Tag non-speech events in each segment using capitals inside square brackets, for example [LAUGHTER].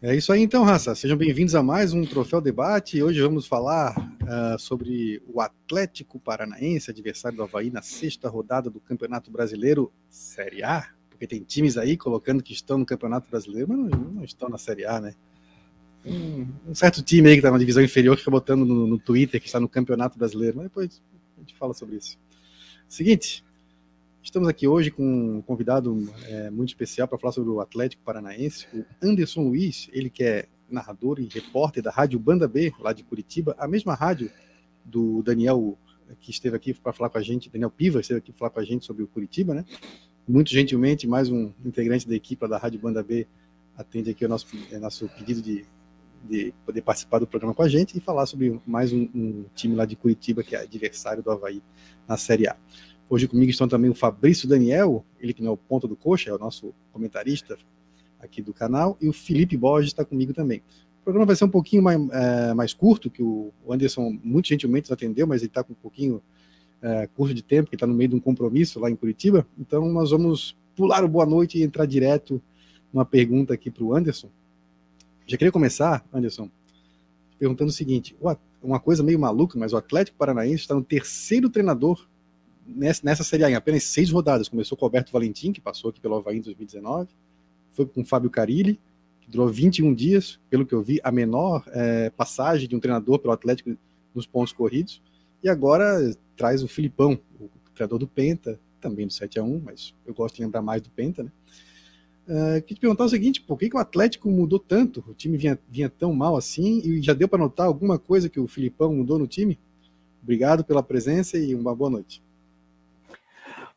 É isso aí então, raça. Sejam bem-vindos a mais um Troféu Debate. Hoje vamos falar uh, sobre o Atlético Paranaense, adversário do Havaí na sexta rodada do Campeonato Brasileiro Série A. Porque tem times aí colocando que estão no Campeonato Brasileiro, mas não, não estão na Série A, né? Um, um, certo time aí que está na divisão inferior que fica botando no, no Twitter que está no Campeonato Brasileiro, mas depois a gente fala sobre isso. Seguinte, Estamos aqui hoje com um convidado é, muito especial para falar sobre o Atlético Paranaense, o Anderson Luiz, ele que é narrador e repórter da Rádio Banda B, lá de Curitiba, a mesma rádio do Daniel, que esteve aqui para falar com a gente, Daniel Piva, esteve aqui para falar com a gente sobre o Curitiba, né? Muito gentilmente, mais um integrante da equipe da Rádio Banda B atende aqui o nosso, é, nosso pedido de, de poder participar do programa com a gente e falar sobre mais um, um time lá de Curitiba, que é adversário do Havaí na Série A. Hoje comigo estão também o Fabrício Daniel, ele que não é o ponto do coxa, é o nosso comentarista aqui do canal, e o Felipe Borges está comigo também. O programa vai ser um pouquinho mais, é, mais curto, que o Anderson muito gentilmente nos atendeu, mas ele está com um pouquinho é, curto de tempo, porque está no meio de um compromisso lá em Curitiba. Então nós vamos pular o boa noite e entrar direto numa pergunta aqui para o Anderson. Já queria começar, Anderson, perguntando o seguinte: uma coisa meio maluca, mas o Atlético Paranaense está no terceiro treinador nessa, nessa Série A, em apenas seis rodadas. Começou com o Alberto Valentim, que passou aqui pelo Havaí em 2019, foi com o Fábio Carilli, que durou 21 dias, pelo que eu vi, a menor é, passagem de um treinador pelo Atlético nos pontos corridos, e agora traz o Filipão, o treinador do Penta, também do 7 a 1 mas eu gosto de lembrar mais do Penta, né? Uh, queria te perguntar o seguinte, por que, que o Atlético mudou tanto? O time vinha, vinha tão mal assim e já deu para notar alguma coisa que o Filipão mudou no time? Obrigado pela presença e uma boa noite.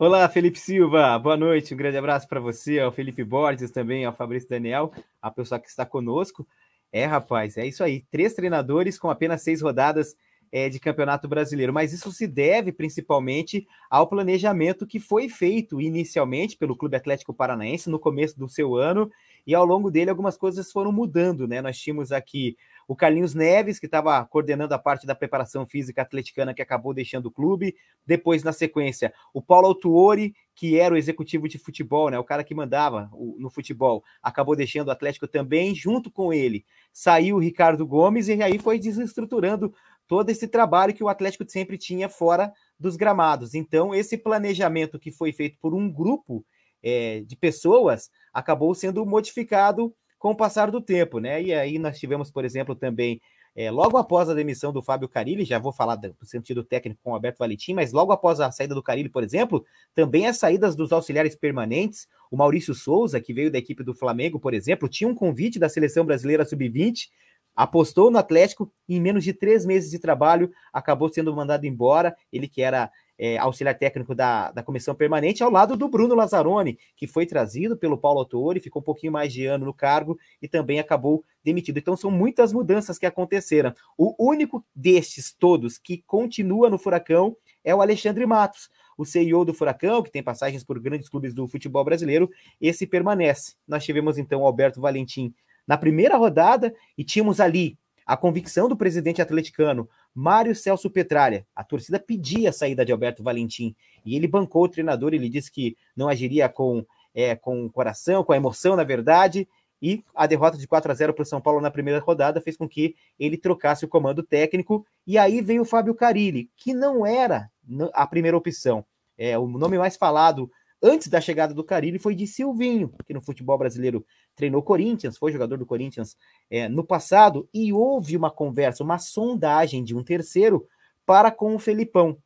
Olá, Felipe Silva, boa noite, um grande abraço para você, ao Felipe Borges também, ao Fabrício Daniel, a pessoa que está conosco. É, rapaz, é isso aí, três treinadores com apenas seis rodadas é, de Campeonato Brasileiro, mas isso se deve principalmente ao planejamento que foi feito inicialmente pelo Clube Atlético Paranaense no começo do seu ano. E ao longo dele algumas coisas foram mudando, né? Nós tínhamos aqui o Carlinhos Neves, que estava coordenando a parte da preparação física atleticana, que acabou deixando o clube. Depois, na sequência, o Paulo Autuori, que era o executivo de futebol, né, o cara que mandava no futebol, acabou deixando o Atlético também. Junto com ele, saiu o Ricardo Gomes, e aí foi desestruturando todo esse trabalho que o Atlético sempre tinha fora dos gramados. Então, esse planejamento que foi feito por um grupo é, de pessoas acabou sendo modificado com o passar do tempo, né? E aí nós tivemos, por exemplo, também, é, logo após a demissão do Fábio Carilli, já vou falar do sentido técnico com o Alberto Valentim, mas logo após a saída do Carilli, por exemplo, também as saídas dos auxiliares permanentes, o Maurício Souza, que veio da equipe do Flamengo, por exemplo, tinha um convite da seleção brasileira sub-20, apostou no Atlético e em menos de três meses de trabalho acabou sendo mandado embora. Ele que era é, auxiliar técnico da, da comissão permanente, ao lado do Bruno Lazzaroni, que foi trazido pelo Paulo Autori, ficou um pouquinho mais de ano no cargo e também acabou demitido. Então são muitas mudanças que aconteceram. O único destes todos que continua no Furacão é o Alexandre Matos, o CEO do Furacão, que tem passagens por grandes clubes do futebol brasileiro, esse permanece. Nós tivemos então o Alberto Valentim na primeira rodada e tínhamos ali a convicção do presidente atleticano, Mário Celso Petralha. A torcida pedia a saída de Alberto Valentim e ele bancou o treinador. Ele disse que não agiria com, é, com o coração, com a emoção, na verdade. E a derrota de 4 a 0 para o São Paulo na primeira rodada fez com que ele trocasse o comando técnico. E aí veio o Fábio Carilli, que não era a primeira opção. É, o nome mais falado antes da chegada do Carilli foi de Silvinho, que no futebol brasileiro treinou Corinthians, foi jogador do Corinthians é, no passado, e houve uma conversa, uma sondagem de um terceiro para com o Felipão,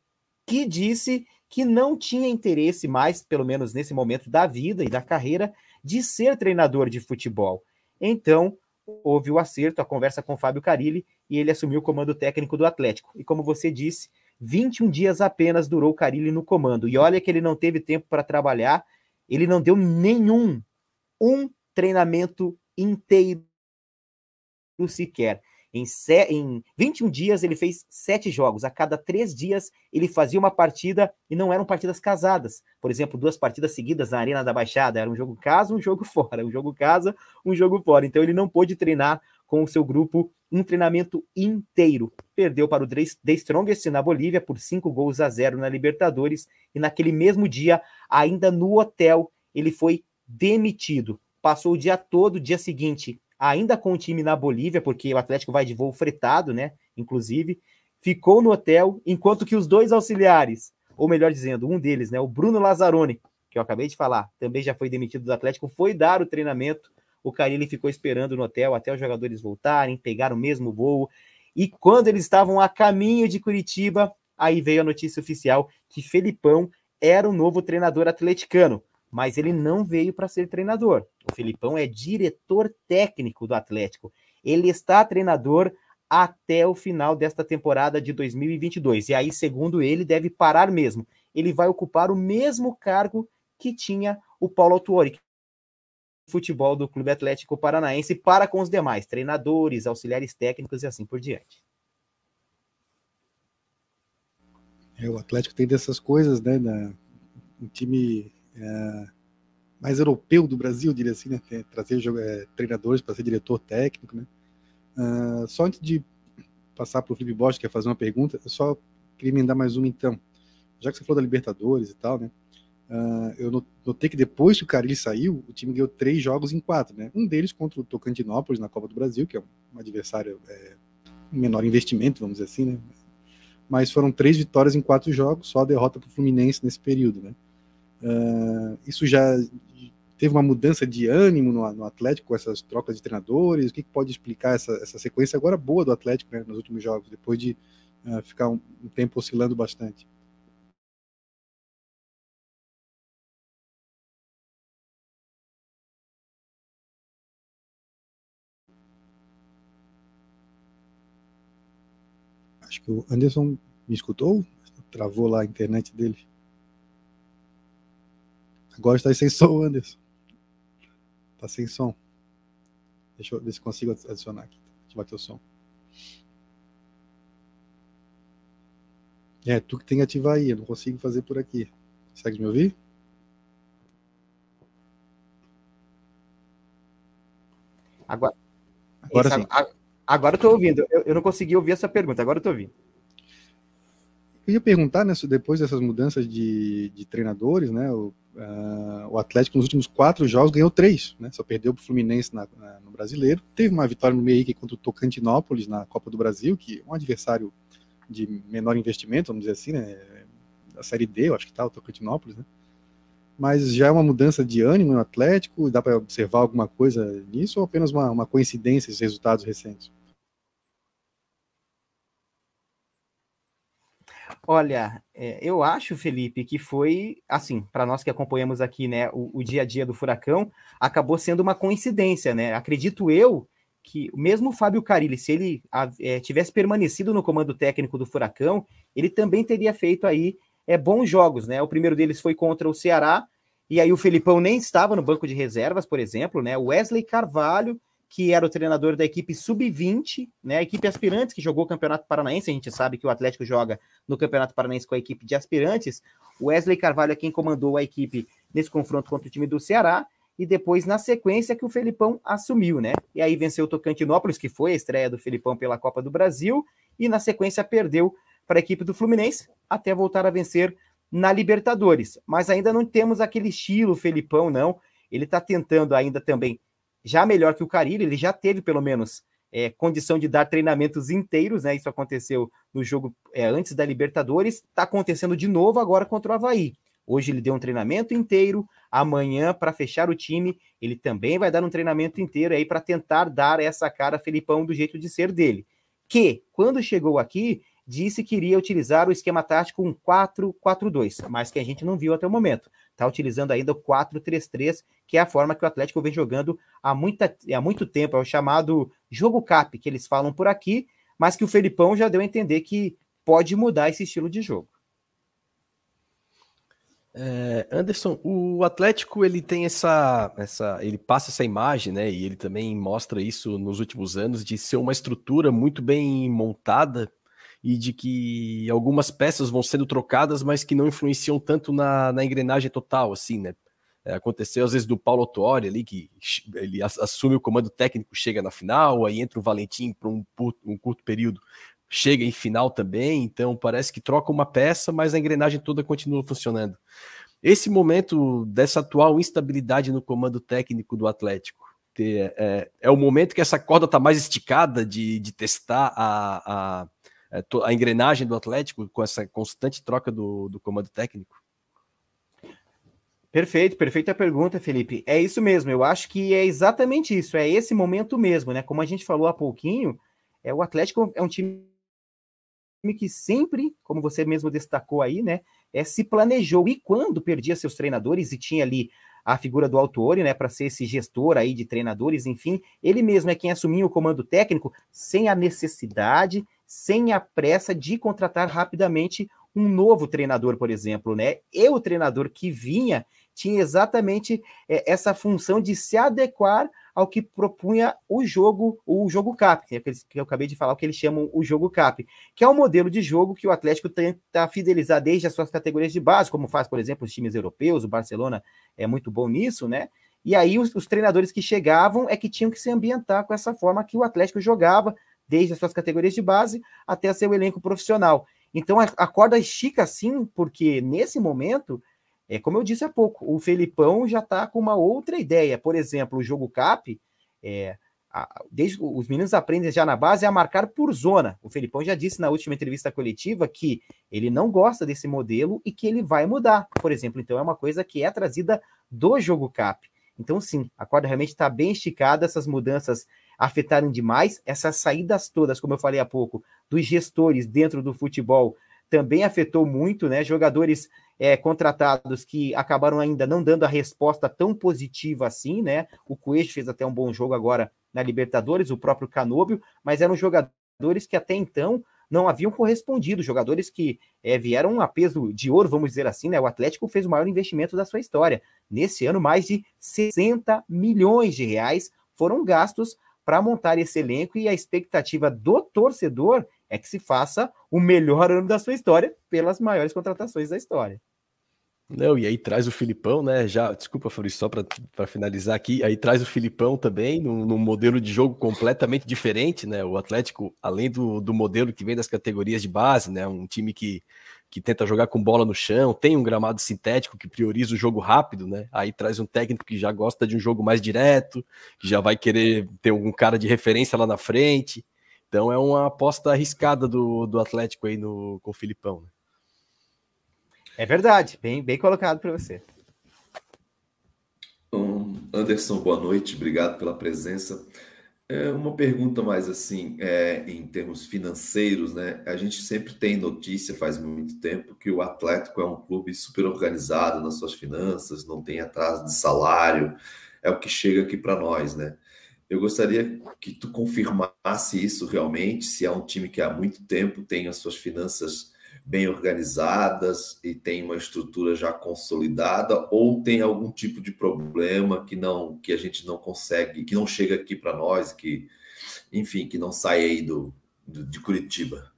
que disse que não tinha interesse mais, pelo menos nesse momento da vida e da carreira, de ser treinador de futebol. Então, houve o acerto, a conversa com o Fábio Carilli, e ele assumiu o comando técnico do Atlético. E como você disse, 21 dias apenas durou o Carilli no comando. E olha que ele não teve tempo para trabalhar, ele não deu nenhum, um treinamento inteiro sequer. Em, em 21 dias, ele fez sete jogos. A cada três dias, ele fazia uma partida e não eram partidas casadas. Por exemplo, duas partidas seguidas na Arena da Baixada. Era um jogo casa, um jogo [LAUGHS] fora. Um jogo casa, um jogo fora. Então, ele não pôde treinar com o seu grupo um treinamento inteiro. Perdeu para o The Strongest na Bolívia por cinco gols a zero na Libertadores. E naquele mesmo dia, ainda no hotel, ele foi demitido passou o dia todo, dia seguinte, ainda com o time na Bolívia, porque o Atlético vai de voo fretado, né? Inclusive, ficou no hotel, enquanto que os dois auxiliares, ou melhor dizendo, um deles, né, o Bruno Lazzaroni, que eu acabei de falar, também já foi demitido do Atlético, foi dar o treinamento. O Carilli ficou esperando no hotel até os jogadores voltarem, pegar o mesmo voo. E quando eles estavam a caminho de Curitiba, aí veio a notícia oficial que Felipão era o novo treinador atleticano, mas ele não veio para ser treinador. O Felipão é diretor técnico do Atlético. Ele está treinador até o final desta temporada de 2022. E aí, segundo ele, deve parar mesmo. Ele vai ocupar o mesmo cargo que tinha o Paulo Autuori, futebol do Clube Atlético Paranaense, para com os demais treinadores, auxiliares técnicos e assim por diante. É, o Atlético tem dessas coisas, né? Na, um time é, mais europeu do Brasil, diria assim, né? Trazer é, treinadores para ser diretor técnico, né? Uh, só antes de passar para o Felipe Bosch, que quer fazer uma pergunta, eu só queria emendar mais uma então. Já que você falou da Libertadores e tal, né? Uh, eu notei que depois que o Carilli saiu, o time ganhou três jogos em quatro, né? Um deles contra o Tocantinópolis na Copa do Brasil, que é um adversário é, menor investimento, vamos dizer assim, né? Mas foram três vitórias em quatro jogos, só a derrota para o Fluminense nesse período, né? Uh, isso já teve uma mudança de ânimo no, no, Atlético com essas trocas de treinadores? O que, que pode explicar essa, essa, sequência agora boa do Atlético né, nos últimos jogos, depois de uh, ficar um, um tempo oscilando bastante? Acho que o Anderson me escutou? Travou lá a internet dele. Agora está sem som, Anderson. Está sem som. Deixa eu ver se consigo adicionar aqui. Ativar teu som. É, tu que tem que ativar aí, eu não consigo fazer por aqui. Consegue me ouvir? Agora, agora sim. Agora eu tô ouvindo. Eu, eu não consegui ouvir essa pergunta, agora eu tô ouvindo. Eu ia perguntar, né, depois dessas mudanças de, de treinadores, né, o, uh, o, Atlético nos últimos quatro jogos ganhou três, né, só perdeu para o Fluminense na, na, no Brasileiro, teve uma vitória no meio contra o Tocantinópolis na Copa do Brasil, que é um adversário de menor investimento, vamos dizer assim, né, da Série D, eu acho que tá, o Tocantinópolis, né, mas já é uma mudança de ânimo no Atlético, dá para observar alguma coisa nisso ou apenas uma, uma coincidência esses resultados recentes? Olha, é, eu acho, Felipe, que foi assim, para nós que acompanhamos aqui, né, o, o, dia a dia do Furacão, acabou sendo uma coincidência, né? Acredito eu que mesmo o Fábio Carilli, se ele é, tivesse permanecido no comando técnico do Furacão, ele também teria feito aí é, bons jogos, né? O primeiro deles foi contra o Ceará, e aí o Felipão nem estava no banco de reservas, por exemplo, né? Wesley Carvalho que era o treinador da equipe sub-20, né? A equipe aspirantes que jogou o Campeonato Paranaense. A gente sabe que o Atlético joga no Campeonato Paranaense com a equipe de aspirantes. O Wesley Carvalho é quem comandou a equipe nesse confronto contra o time do Ceará. E depois, na sequência, que o Felipão assumiu, né? E aí venceu o Tocantinópolis, que foi a estreia do Felipão pela Copa do Brasil, e na sequência perdeu para a equipe do Fluminense, até voltar a vencer na Libertadores. Mas ainda não temos aquele estilo Felipão, não. Ele está tentando ainda também já melhor que o Carilli, ele já teve pelo menos é, condição de dar treinamentos inteiros, né? Isso aconteceu no jogo é, antes da Libertadores, está acontecendo de novo agora contra o Havaí. Hoje ele deu um treinamento inteiro, amanhã, para fechar o time, ele também vai dar um treinamento inteiro aí para tentar dar essa cara Felipão do jeito de ser dele. Que, quando chegou aqui, disse que iria utilizar o esquema tático um 4-4-2, mas que a gente não viu até o momento está utilizando ainda o 4-3-3, que é a forma que o Atlético vem jogando há, muita, há muito tempo, é o chamado jogo cap, que eles falam por aqui, mas que o Felipão já deu a entender que pode mudar esse estilo de jogo. É, Anderson, o Atlético ele tem essa, essa, ele passa essa imagem, né? E ele também mostra isso nos últimos anos de ser uma estrutura muito bem montada e de que algumas peças vão sendo trocadas, mas que não influenciam tanto na, na engrenagem total, assim, né? É, aconteceu às vezes do Paulo Tuori ali, que ele assume o comando técnico, chega na final, aí entra o Valentim para um, um curto período, chega em final também, então parece que troca uma peça, mas a engrenagem toda continua funcionando. Esse momento dessa atual instabilidade no comando técnico do Atlético, ter. É, é o momento que essa corda está mais esticada de, de testar a, a, é, a, engrenagem do Atlético com essa constante troca do, do comando técnico? Perfeito, perfeita pergunta, Felipe. É isso mesmo, eu acho que é exatamente isso, é esse momento mesmo, né? Como a gente falou há pouquinho, é o Atlético é um time que sempre, como você mesmo destacou aí, né, é, se planejou e quando perdia seus treinadores e tinha ali a figura do Autori, né, para ser esse gestor aí de treinadores, enfim, ele mesmo é quem assumia o comando técnico sem a necessidade, sem a pressa de contratar rapidamente um novo treinador, por exemplo, né? E o treinador que vinha tinha exatamente é, essa função de se adequar ao que propunha o jogo, o jogo CAP, que, é que eu acabei de falar, o que eles chamam o jogo CAP, que é um modelo de jogo que o Atlético tenta fidelizar desde as suas categorias de base, como faz, por exemplo, os times europeus, o Barcelona é muito bom nisso, né? E aí os, os treinadores que chegavam é que tinham que se ambientar com essa forma que o Atlético jogava, desde as suas categorias de base até seu elenco profissional. Então a, a corda estica assim, porque nesse momento é como eu disse há pouco, o Felipão já está com uma outra ideia. Por exemplo, o jogo CAP, é, a, desde os meninos aprendem já na base a marcar por zona. O Felipão já disse na última entrevista coletiva que ele não gosta desse modelo e que ele vai mudar. Por exemplo, então é uma coisa que é trazida do jogo CAP. Então, sim, a corda realmente está bem esticada, essas mudanças afetaram demais, essas saídas todas, como eu falei há pouco, dos gestores dentro do futebol também afetou muito, né? Jogadores é, contratados que acabaram ainda não dando a resposta tão positiva assim, né? O Coelho fez até um bom jogo agora na Libertadores, o próprio Canóbio, mas eram jogadores que até então não haviam correspondido, jogadores que é, vieram a peso de ouro, vamos dizer assim, né? O Atlético fez o maior investimento da sua história. Nesse ano, mais de 60 milhões de reais foram gastos para montar esse elenco e a expectativa do torcedor é que se faça o melhor ano da sua história pelas maiores contratações da história. Não, e aí traz o Filipão, né? Já, desculpa, Fabrício, só para finalizar aqui, aí traz o Filipão também num, num, modelo de jogo completamente diferente, né? O Atlético, além do, do modelo que vem das categorias de base, né? Um time que, que tenta jogar com bola no chão, tem um gramado sintético que prioriza o jogo rápido, né? Aí traz um técnico que já gosta de um jogo mais direto, que já vai querer ter um cara de referência lá na frente. Então é uma aposta arriscada do, do Atlético aí no, com o Filipão. Né? É verdade, bem, bem colocado para você. Um, Anderson, boa noite, obrigado pela presença. É uma pergunta mais assim, é, em termos financeiros, né? A gente sempre tem notícia faz muito tempo que o Atlético é um clube super organizado nas suas finanças, não tem atraso de salário, é o que chega aqui para nós, né? Eu gostaria que tu confirmasse isso realmente, se é um time que há muito tempo tem as suas finanças bem organizadas e tem uma estrutura já consolidada ou tem algum tipo de problema que não que a gente não consegue, que não chega aqui para nós, que enfim, que não sai aí do, do de Curitiba.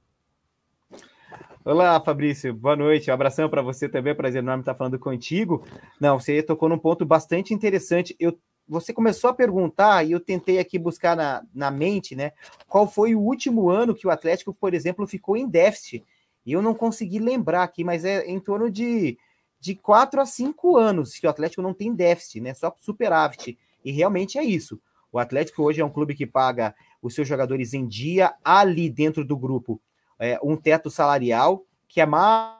Olá, Fabrício. Boa noite. Um abração para você também. Prazer enorme estar falando contigo. Não, você tocou num ponto bastante interessante. Eu você começou a perguntar e eu tentei aqui buscar na, na mente, né? Qual foi o último ano que o Atlético, por exemplo, ficou em déficit? E eu não consegui lembrar aqui, mas é em torno de, de 4 a 5 anos que o Atlético não tem déficit, né? Só superávit. E realmente é isso. O Atlético hoje é um clube que paga os seus jogadores em dia, ali dentro do grupo, é, um teto salarial que é mais,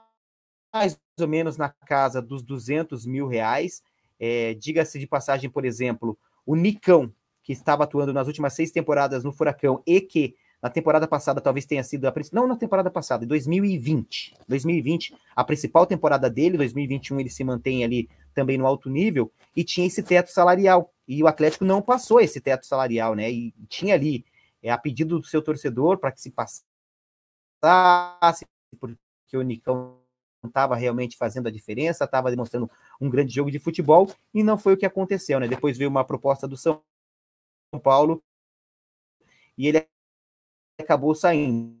mais ou menos na casa dos 200 mil reais é, Diga-se de passagem, por exemplo, o Nicão, que estava atuando nas últimas seis temporadas no Furacão e que na temporada passada talvez tenha sido a não na temporada passada, em 2020. 2020, a principal temporada dele, 2021 ele se mantém ali também no alto nível e tinha esse teto salarial. E o Atlético não passou esse teto salarial, né? E tinha ali é, a pedido do seu torcedor para que se passasse, porque o Nicão estava realmente fazendo a diferença, estava demonstrando um grande jogo de futebol, e não foi o que aconteceu, né? Depois veio uma proposta do São Paulo e ele acabou saindo.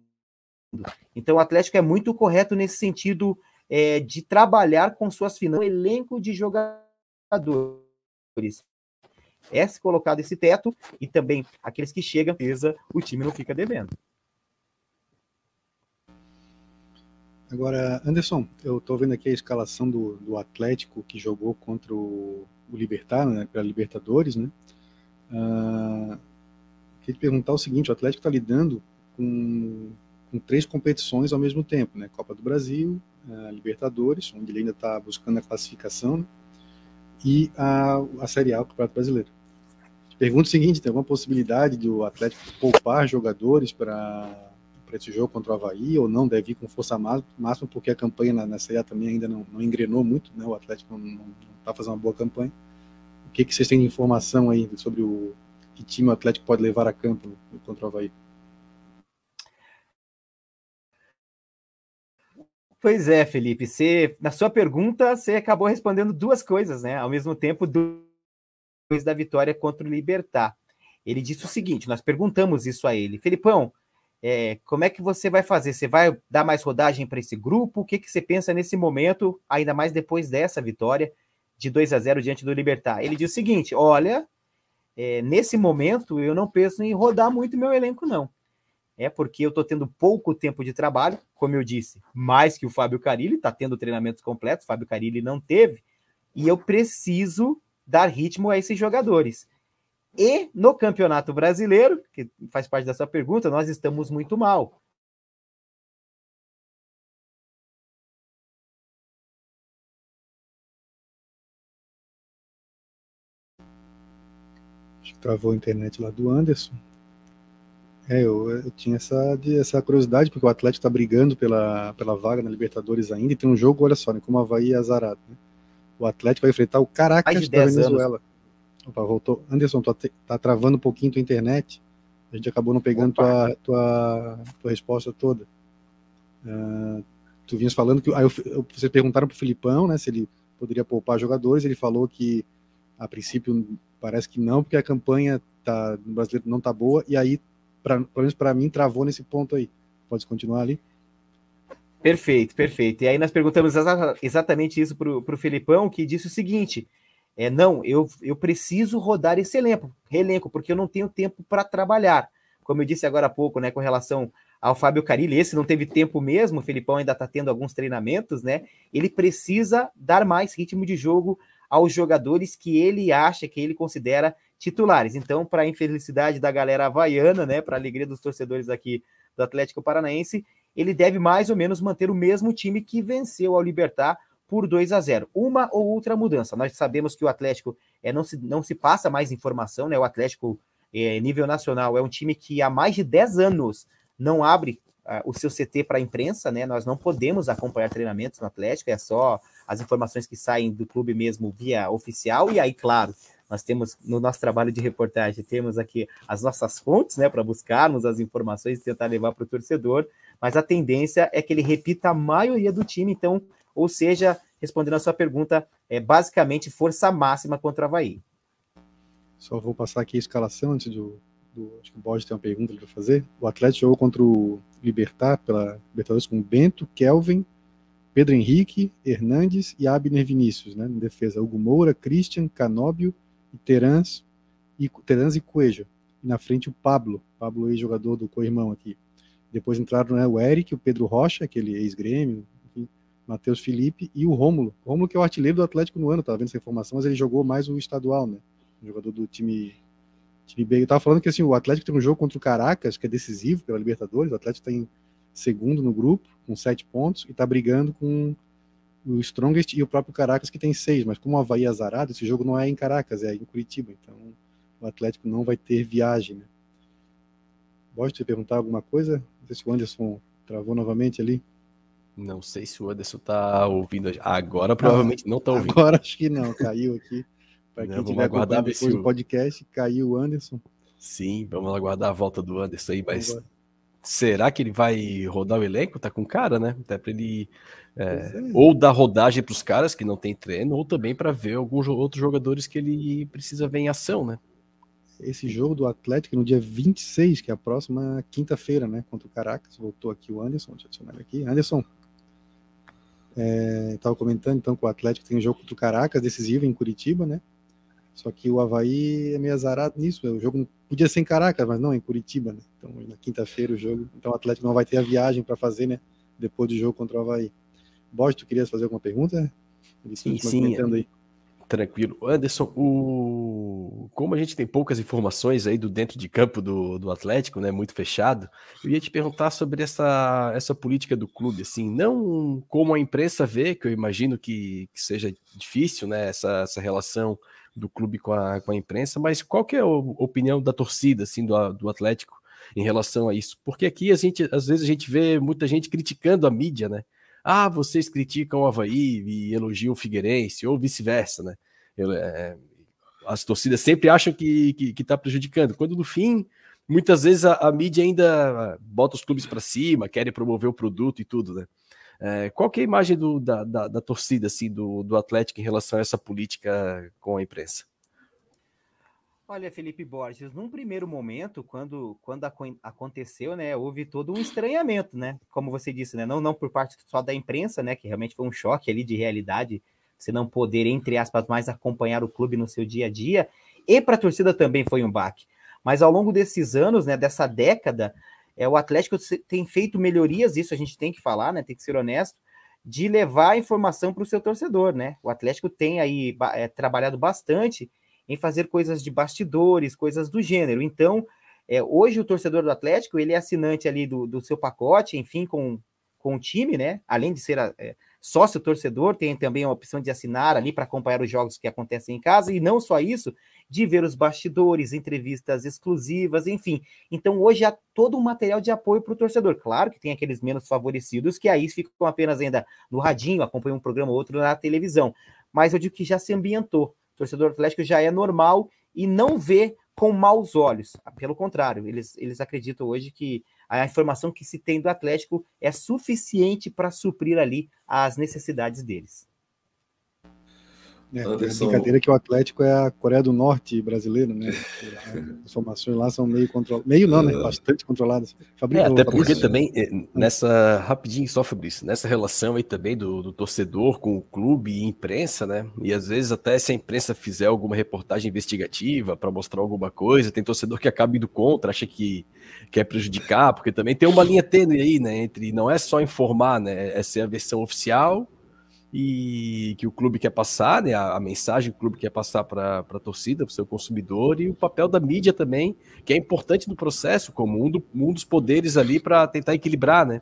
Então o Atlético é muito correto nesse sentido é, de trabalhar com suas finanças, um elenco de jogadores. É se colocado esse teto e também aqueles que chegam, o time não fica devendo. Agora, Anderson, eu estou vendo aqui a escalação do, do Atlético que jogou contra o, o Libertar, né, pela Libertadores, né? Uh, queria te perguntar o seguinte: o Atlético está lidando com, com, três competições ao mesmo tempo, né? Copa do Brasil, Libertadores, onde ele ainda está buscando a classificação, né? e a, a Série A, o Campeonato Brasileiro. Te pergunto o seguinte: tem alguma possibilidade do Atlético poupar jogadores para para esse jogo contra o Havaí, ou não deve ir com força máxima, porque a campanha na, na Série A também ainda não, não engrenou muito, né? o Atlético não está fazendo uma boa campanha. O que, que vocês têm de informação aí sobre o que time o Atlético pode levar a campo contra o Havaí? Pois é, Felipe. Você, na sua pergunta, você acabou respondendo duas coisas, né? Ao mesmo tempo, depois da vitória contra o Libertar. Ele disse o seguinte: nós perguntamos isso a ele, Felipão, é, como é que você vai fazer? Você vai dar mais rodagem para esse grupo? O que, que você pensa nesse momento, ainda mais depois dessa vitória de 2 a 0 diante do Libertar? Ele diz o seguinte: olha, é, nesse momento eu não penso em rodar muito meu elenco, não. É porque eu estou tendo pouco tempo de trabalho, como eu disse, mais que o Fábio Carilli, está tendo treinamentos completos, Fábio Carilli não teve, e eu preciso dar ritmo a esses jogadores. E no Campeonato Brasileiro, que faz parte da sua pergunta, nós estamos muito mal. Acho que travou a internet lá do Anderson. É, eu, eu tinha essa, essa curiosidade, porque o Atlético está brigando pela, pela vaga na Libertadores ainda, e tem um jogo, olha só, né, como a Havaí é azarado. Né? O Atlético vai enfrentar o Caracas da Venezuela. Anos. Opa, voltou. Anderson, tu tá travando um pouquinho tua internet. A gente acabou não pegando tua, tua, tua resposta toda. Uh, tu vinhas falando que. Aí eu, eu, vocês perguntaram pro Filipão, né, se ele poderia poupar jogadores. Ele falou que, a princípio, parece que não, porque a campanha tá, no brasileiro não tá boa. E aí, pra, pelo menos para mim, travou nesse ponto aí. Pode continuar ali? Perfeito, perfeito. E aí nós perguntamos exatamente isso para o Felipão, que disse o seguinte: é, não, eu, eu preciso rodar esse elenco, porque eu não tenho tempo para trabalhar. Como eu disse agora há pouco, né, com relação ao Fábio Carilli, esse não teve tempo mesmo, o Felipão ainda está tendo alguns treinamentos, né? Ele precisa dar mais ritmo de jogo aos jogadores que ele acha, que ele considera titulares. Então, para a infelicidade da galera havaiana, né, para a alegria dos torcedores aqui do Atlético Paranaense, ele deve mais ou menos manter o mesmo time que venceu ao Libertar por 2 a 0. Uma ou outra mudança. Nós sabemos que o Atlético é, não, se, não se passa mais informação, né? O Atlético, é, nível nacional, é um time que há mais de 10 anos não abre uh, o seu CT para a imprensa, né? Nós não podemos acompanhar treinamentos no Atlético, é só as informações que saem do clube mesmo via oficial, e aí, claro, nós temos no nosso trabalho de reportagem, temos aqui as nossas fontes, né, para buscarmos as informações e tentar levar para o torcedor, mas a tendência é que ele repita a maioria do time, então ou seja, respondendo a sua pergunta, é basicamente força máxima contra o Havaí. Só vou passar aqui a escalação antes do. do acho que o Borges tem uma pergunta para fazer. O Atlético jogou contra o Libertar pela Libertadores com Bento, Kelvin, Pedro Henrique, Hernandes e Abner Vinícius, né? Na defesa, Hugo Moura, Christian, Canóbio, e Terans e Terans e Coelho. E na frente o Pablo, Pablo ex-jogador do co-irmão aqui. Depois entraram né, o Eric, o Pedro Rocha, aquele ex-grêmio, Matheus Felipe e o Rômulo. O Rômulo que é o artilheiro do Atlético no ano, tava vendo essa informação, mas ele jogou mais o estadual, né? O jogador do time, time B. Eu tava falando que assim, o Atlético tem um jogo contra o Caracas, que é decisivo pela Libertadores. O Atlético está em segundo no grupo, com sete pontos, e está brigando com o Strongest e o próprio Caracas, que tem seis. Mas como o Havaí é azarado, esse jogo não é em Caracas, é em Curitiba. Então o Atlético não vai ter viagem, né? Pode te perguntar alguma coisa? Não sei se o Anderson travou novamente ali. Não sei se o Anderson tá ouvindo. Agora provavelmente não, tá ouvindo. Agora acho que não, caiu aqui. Para quem tiver aguardar depois do podcast, caiu o Anderson. Sim, vamos aguardar a volta do Anderson aí, mas será que ele vai rodar o elenco? Tá com cara, né? Até para ele é, é. ou dar rodagem para os caras que não tem treino, ou também para ver alguns outros jogadores que ele precisa ver em ação, né? Esse jogo do Atlético no dia 26, que é a próxima quinta-feira, né? Contra o Caracas. Voltou aqui o Anderson, deixa eu adicionar aqui. Anderson, Estava é, comentando então que o Atlético tem um jogo contra o Caracas, decisivo em Curitiba, né? Só que o Havaí é meio azarado nisso. O jogo podia ser em Caracas, mas não, em Curitiba, né? Então, na quinta-feira o jogo. Então, o Atlético não vai ter a viagem para fazer, né? Depois do jogo contra o Havaí. Borges, tu querias fazer alguma pergunta? sim, sim. Aí. Tranquilo. Anderson, o... como a gente tem poucas informações aí do dentro de campo do, do Atlético, né, muito fechado, eu ia te perguntar sobre essa, essa política do clube, assim, não como a imprensa vê, que eu imagino que, que seja difícil, né, essa, essa relação do clube com a, com a imprensa, mas qual que é a opinião da torcida, assim, do, do Atlético em relação a isso? Porque aqui a gente, às vezes a gente vê muita gente criticando a mídia, né, ah, vocês criticam o Havaí e elogiam o Figueirense, ou vice-versa, né? Eu, é, as torcidas sempre acham que está que, que tá prejudicando, quando no fim, muitas vezes a, a mídia ainda bota os clubes para cima, querem promover o produto e tudo, né? É, qual que é a imagem do, da, da, da, torcida, assim, do, do Atlético em relação a essa política com a imprensa? Olha, Felipe Borges, num primeiro momento, quando, quando aconteceu, né, houve todo um estranhamento, né? Como você disse, né? Não, não por parte só da imprensa, né? Que realmente foi um choque ali de realidade, você não poder, entre aspas, mais acompanhar o clube no seu dia a dia. E para a torcida também foi um baque. Mas ao longo desses anos, né, dessa década, é, o Atlético tem feito melhorias, isso a gente tem que falar, né? Tem que ser honesto, de levar a informação para o seu torcedor, né? O Atlético tem aí é, trabalhado bastante em fazer coisas de bastidores, coisas do gênero. Então, é, hoje o torcedor do Atlético, ele é assinante ali do, do seu pacote, enfim, com, com o time, né? Além de ser é, sócio torcedor, tem também a opção de assinar ali para acompanhar os jogos que acontecem em casa, e não só isso, de ver os bastidores, entrevistas exclusivas, enfim. Então, hoje há todo um material de apoio para o torcedor. Claro que tem aqueles menos favorecidos que aí ficam apenas ainda no radinho, acompanham um programa ou outro na televisão. Mas eu digo que já se ambientou torcedor atlético já é normal e não vê com maus olhos. Pelo contrário, eles, eles acreditam hoje que a informação que se tem do Atlético é suficiente para suprir ali as necessidades deles. É, Anderson... brincadeira que o Atlético é a Coreia do Norte brasileira, né? [LAUGHS] As formações lá são meio controladas. Meio não, né? Bastante controladas. Fabrício, é, até porque também, eh, nessa. Rapidinho só, Fabrício, nessa relação aí também do, do, torcedor com o clube e imprensa, né? E às vezes, até se a imprensa fizer alguma reportagem investigativa para mostrar alguma coisa, tem torcedor que acaba indo contra, acha que quer prejudicar, porque também tem uma linha tênue aí, né? Entre não é só informar, né? É ser a versão oficial e que o clube quer passar, né, a, a mensagem que o clube quer passar para a torcida, para o seu consumidor, e o papel da mídia também, que é importante no processo, como um, do, um dos poderes ali para tentar equilibrar, né?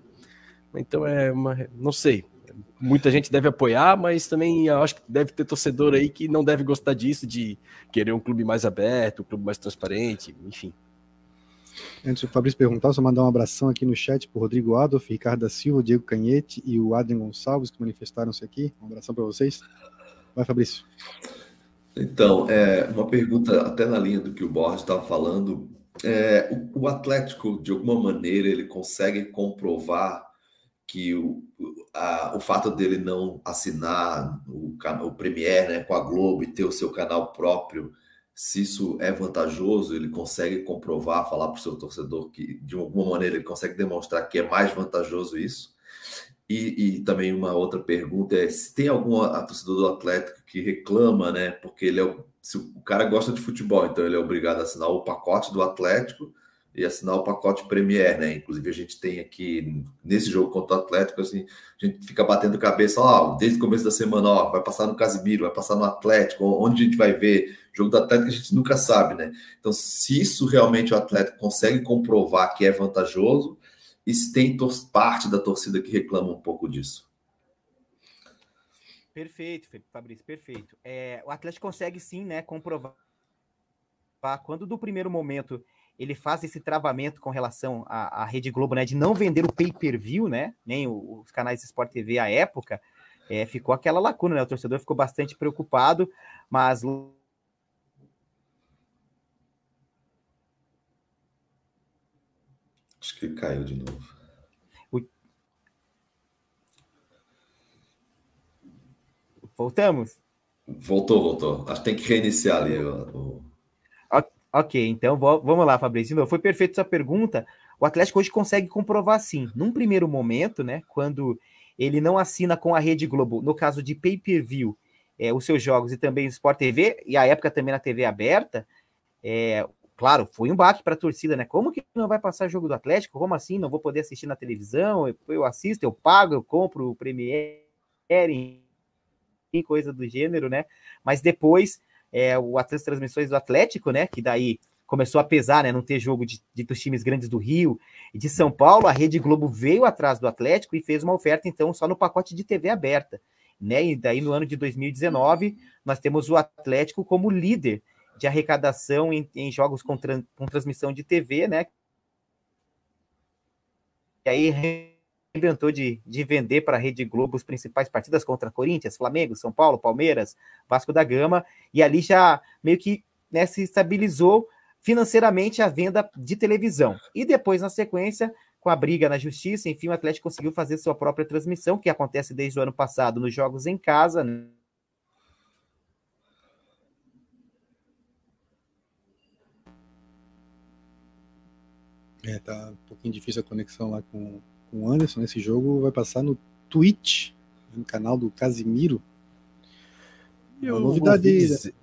Então é uma, não sei, muita gente deve apoiar, mas também eu acho que deve ter torcedor aí que não deve gostar disso, de querer um clube mais aberto, um clube mais transparente, enfim. Antes do Fabrício perguntar, só mandar um abração aqui no chat para Rodrigo Adolf, Ricardo da Silva, Diego Canhete e o Adrian Gonçalves, que manifestaram-se aqui. Um abração para vocês. Vai, Fabrício. Então, é, uma pergunta até na linha do que o Borges estava falando. É, o, o, Atlético, de alguma maneira, ele consegue comprovar que o, a, o fato dele não assinar o, o Premier né, com a Globo e ter o seu canal próprio se isso é vantajoso, ele consegue comprovar, falar para o seu torcedor que, de alguma maneira, ele consegue demonstrar que é mais vantajoso isso. E, e também uma outra pergunta é se tem algum torcedor do Atlético que reclama, né? Porque ele é se o cara gosta de futebol, então ele é obrigado a assinar o pacote do Atlético e assinar o pacote Premier, né? Inclusive a gente tem aqui nesse jogo contra o Atlético, assim, a gente fica batendo cabeça, ó, desde o começo da semana, ó, vai passar no Casimiro, vai passar no Atlético, onde a gente vai ver jogo do Atlético a gente nunca sabe, né? Então, se isso realmente o Atlético consegue comprovar que é vantajoso, e se tem parte da torcida que reclama um pouco disso. Perfeito, Fabrício, perfeito. É, o Atlético consegue sim, né, comprovar quando do primeiro momento ele faz esse travamento com relação à, à Rede Globo, né, de não vender o pay-per-view, né, nem os canais Sport TV à época, é, ficou aquela lacuna, né, o torcedor ficou bastante preocupado, mas Acho que caiu de novo. Voltamos? Voltou, voltou. Acho que tem que reiniciar ali o, Ok, então vamos lá, Fabrício. Foi perfeita sua pergunta. O Atlético hoje consegue comprovar sim. Num primeiro momento, né, quando ele não assina com a Rede Globo, no caso de pay-per-view, é, os seus jogos e também o Sport TV, e a época também na TV aberta, é, claro, foi um baque para a torcida, né? Como que não vai passar jogo do Atlético? Como assim? Não vou poder assistir na televisão? Eu, eu assisto, eu pago, eu compro o Premiere, coisa do gênero, né? Mas depois, é, o, as transmissões do Atlético, né? Que daí começou a pesar, né? Não ter jogo de, de, dos times grandes do Rio e de São Paulo, a Rede Globo veio atrás do Atlético e fez uma oferta, então, só no pacote de TV aberta. Né? E daí, no ano de 2019, nós temos o Atlético como líder de arrecadação em, em jogos com, tran, com transmissão de TV, né? E aí inventou de, de vender para a Rede Globo as principais partidas contra Corinthians, Flamengo, São Paulo, Palmeiras, Vasco da Gama, e ali já meio que né, se estabilizou financeiramente a venda de televisão. E depois, na sequência, com a briga na justiça, enfim, o Atlético conseguiu fazer sua própria transmissão, que acontece desde o ano passado nos jogos em casa. Né? É, tá um pouquinho difícil a conexão lá com, com o Anderson. Esse jogo vai passar no Twitch, no canal do Casimiro. É uma novidade.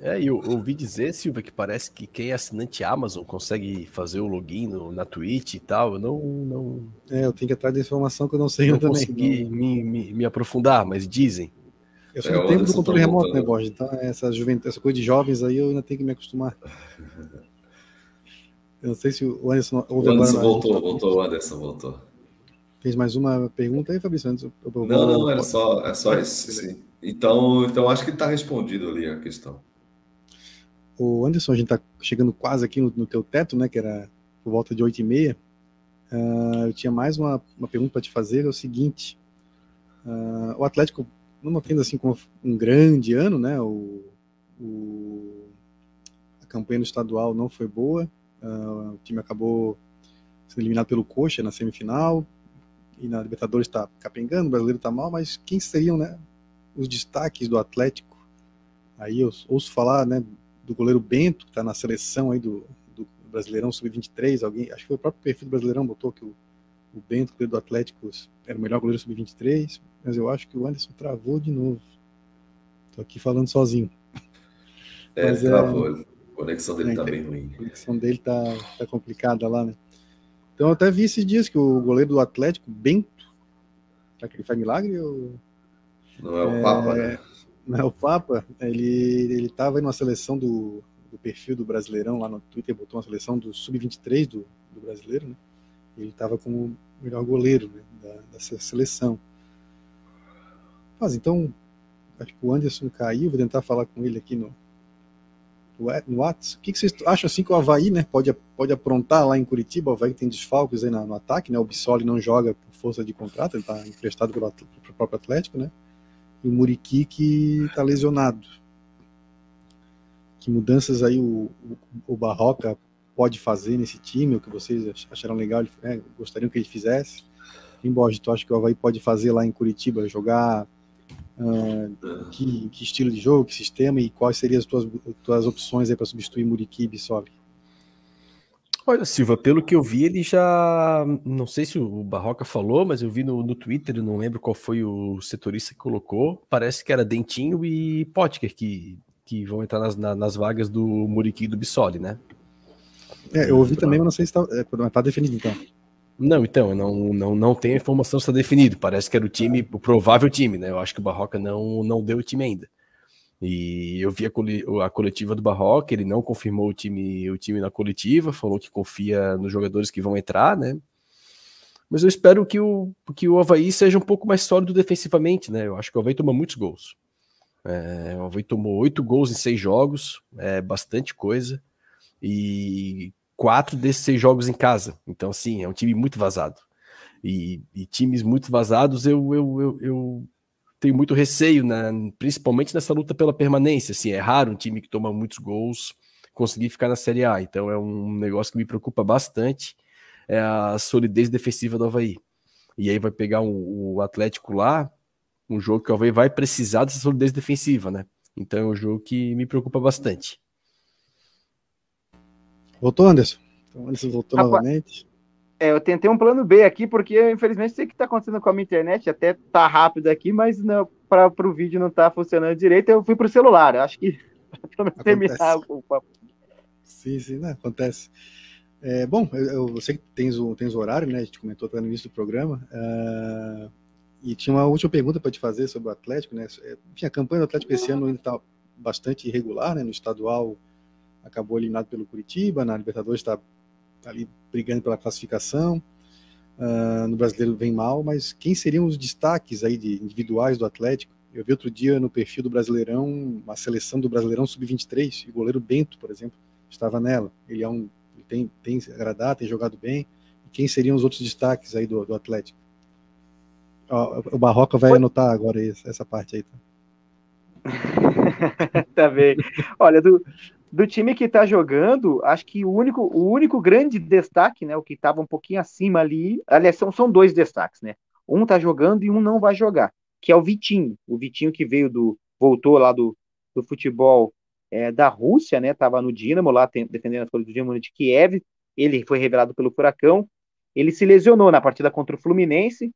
É, e eu ouvi dizer, Silva, que parece que quem é assinante Amazon consegue fazer o login no, na Twitch e tal. Eu não, não. É, eu tenho que atrás da informação que eu não sei não também. consegui me, me, me, aprofundar, mas dizem. Eu sou é, do tempo do controle remoto, né, Borges? Então, essa, juventude, essa coisa de jovens aí eu ainda tenho que me acostumar. [LAUGHS] Eu não sei se o Anderson. O Anderson voltou, voltou, o Anderson voltou. Fez mais uma pergunta aí, Fabrício? Antes, eu, eu, não, não, era só, é só isso. Sim. Então, então acho que está respondido ali a questão. O Anderson, a gente está chegando quase aqui no, no, teu teto, né? Que era por volta de 8 e meia. Uh, eu tinha mais uma, uma pergunta para te fazer, é o seguinte. Uh, o Atlético, não tendo assim como um grande ano, né? O, o, a campanha no estadual não foi boa. Uh, o time acabou sendo eliminado pelo Coxa na semifinal. E na Libertadores está capengando, o brasileiro está mal, mas quem seriam né, os destaques do Atlético? Aí eu ouço falar né, do goleiro Bento, que está na seleção aí do, do Brasileirão Sub-23, alguém, acho que foi o próprio perfil do Brasileirão botou que o, o Bento, goleiro do Atlético, era o melhor goleiro Sub-23, mas eu acho que o Anderson travou de novo. Estou aqui falando sozinho. É, mas, travou. É, a conexão dele está bem ruim. A conexão dele está tá complicada lá, né? Então eu até vi esses dias que o goleiro do Atlético, Bento, será que ele faz milagre? Ou... Não é o é, Papa, né? Não é o Papa, ele ele estava numa seleção do, do, perfil do Brasileirão lá no Twitter, botou uma seleção do sub-23 do, do, brasileiro, né? Ele estava como melhor goleiro né, da, dessa seleção. Mas então, acho que o Anderson caiu, vou tentar falar com ele aqui no, no WhatsApp. O que, vocês acham assim que o Havaí né, pode, pode aprontar lá em Curitiba? O Havaí tem desfalques aí no, ataque, né? O Bissoli não joga por força de contrato, ele está emprestado pelo, pelo próprio Atlético, né? e o Muriqui que está lesionado. Que mudanças aí o, o, o, Barroca pode fazer nesse time, o que vocês acharam legal, é, gostariam que ele fizesse? Embora tu acha que o Havaí pode fazer lá em Curitiba, jogar uh, que, que, estilo de jogo, que sistema e quais seriam as tuas, tuas opções aí para substituir Muriqui e Bissoli? Olha, Silva, pelo que eu vi, ele já. Não sei se o Barroca falou, mas eu vi no, no Twitter, não lembro qual foi o setorista que colocou. Parece que era Dentinho e Potker que, que vão entrar nas, na, nas vagas do Muriqui e do Bissoli, né? É, eu ouvi também, mas não sei se está é, tá definido então. Não, então, não, não, não tenho a informação está definido. Parece que era o time, o provável time, né? Eu acho que o Barroca não, não deu o time ainda. E eu vi a, coletiva do Barroca, ele não confirmou o time, o time na coletiva, falou que confia nos jogadores que vão entrar, né? Mas eu espero que o, que o Havaí seja um pouco mais sólido defensivamente, né? Eu acho que o Havaí toma muitos gols. É, o Havaí tomou oito gols em seis jogos, é bastante coisa. E quatro desses seis jogos em casa. Então, assim, é um time muito vazado. E, e times muito vazados, eu, eu, eu, eu tenho muito receio, né, principalmente nessa luta pela permanência. Assim, é raro um time que toma muitos gols conseguir ficar na Série A. Então é um negócio que me preocupa bastante, é a solidez defensiva do Havaí. E aí vai pegar um, o Atlético lá, um jogo que o Havaí vai precisar dessa solidez defensiva, né? Então é um jogo que me preocupa bastante. Voltou, Anderson? Então, Anderson voltou Rapaz, novamente. É, eu tentei um plano B aqui, porque infelizmente sei que está acontecendo com a minha internet, até tá rápido aqui, mas para o vídeo não tá funcionando direito, eu fui para o celular. Acho que [LAUGHS] para terminar o papo. Sim, sim, né? acontece. É, bom, eu, eu sei que tens o, tens o horário, né? A gente comentou no início do programa. Uh, E tinha uma última pergunta para te fazer sobre o Atlético, né? É, enfim, a campanha do Atlético esse ano ainda está bastante irregular, né? No estadual acabou eliminado pelo Curitiba, na Libertadores está tá ali brigando pela classificação. Uh, no brasileiro vem mal, mas quem seriam os destaques aí de individuais do Atlético? Eu vi outro dia no perfil do Brasileirão, uma seleção do Brasileirão Sub-23, e o goleiro Bento, por exemplo, estava nela. Ele é um ele tem tem agradado, tem jogado bem. E quem seriam os outros destaques aí do, do Atlético? o Barroca vai anotar agora essa parte aí. Tá, [LAUGHS] tá bem. Olha, do, do time que está jogando, acho que o único, o único grande destaque, né, o que estava um pouquinho acima ali, aliás, são, são dois destaques, né? Um está jogando e um não vai jogar, que é o Vitinho. O Vitinho que veio do, voltou lá do, do futebol é, da Rússia, né? Tava no Dinamo lá tem, defendendo as coisas do Dinamo de Kiev. Ele foi revelado pelo Furacão. Ele se lesionou na partida contra o Fluminense.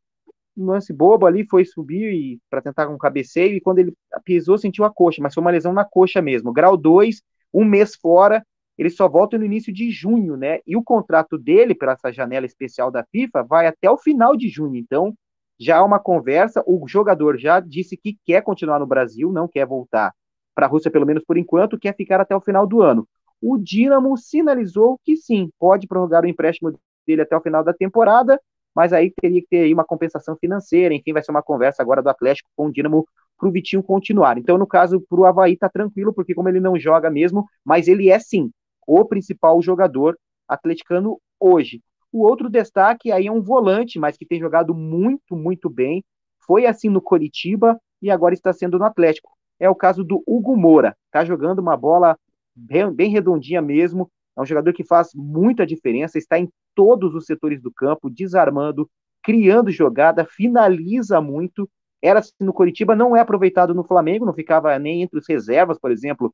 Um lance bobo ali, foi subir e para tentar um cabeceio e quando ele pisou sentiu a coxa, mas foi uma lesão na coxa mesmo. Grau 2, um mês fora, ele só volta no início de junho, né? E o contrato dele, para essa janela especial da FIFA, vai até o final de junho. Então, já há uma conversa. O jogador já disse que quer continuar no Brasil, não quer voltar para a Rússia, pelo menos por enquanto, quer ficar até o final do ano. O Dinamo sinalizou que sim, pode prorrogar o empréstimo dele até o final da temporada, mas aí teria que ter uma compensação financeira, enfim, vai ser uma conversa agora do Atlético com o Dinamo para o Vitinho continuar. Então, no caso, para o Havaí tá tranquilo, porque como ele não joga mesmo, mas ele é sim o principal jogador atleticano hoje. O outro destaque aí é um volante, mas que tem jogado muito, muito bem. Foi assim no Coritiba e agora está sendo no Atlético. É o caso do Hugo Moura. Tá jogando uma bola bem, bem redondinha mesmo. É um jogador que faz muita diferença, está em todos os setores do campo, desarmando, criando jogada, finaliza muito era assim no Coritiba, não é aproveitado no Flamengo, não ficava nem entre os reservas, por exemplo,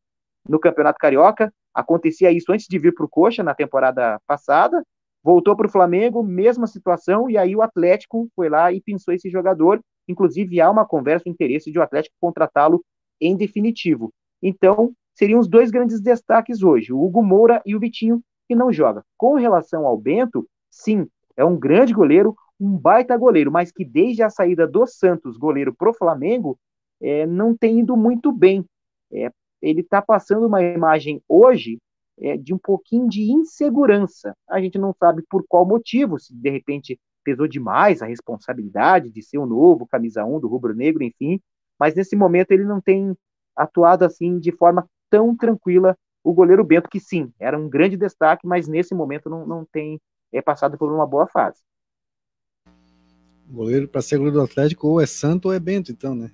no Campeonato Carioca. Acontecia isso antes de vir para o Coxa na temporada passada. Voltou para o Flamengo, mesma situação, e aí o Atlético foi lá e pensou esse jogador. Inclusive, há uma conversa, um interesse de o Atlético contratá-lo em definitivo. Então, seriam os dois grandes destaques hoje, o Hugo Moura e o Vitinho, que não joga. Com relação ao Bento, sim, é um grande goleiro, um baita goleiro, mas que desde a saída do Santos, goleiro pro Flamengo, é, não tem ido muito bem. É, ele está passando uma imagem hoje é, de um pouquinho de insegurança. A gente não sabe por qual motivo, se de repente pesou demais a responsabilidade de ser o novo camisa 1 do rubro-negro, enfim, mas nesse momento ele não tem atuado assim de forma tão tranquila o goleiro Bento, que sim, era um grande destaque, mas nesse momento não, não tem é, passado por uma boa fase. Goleiro para ser goleiro do Atlético ou é Santo ou é Bento, então, né?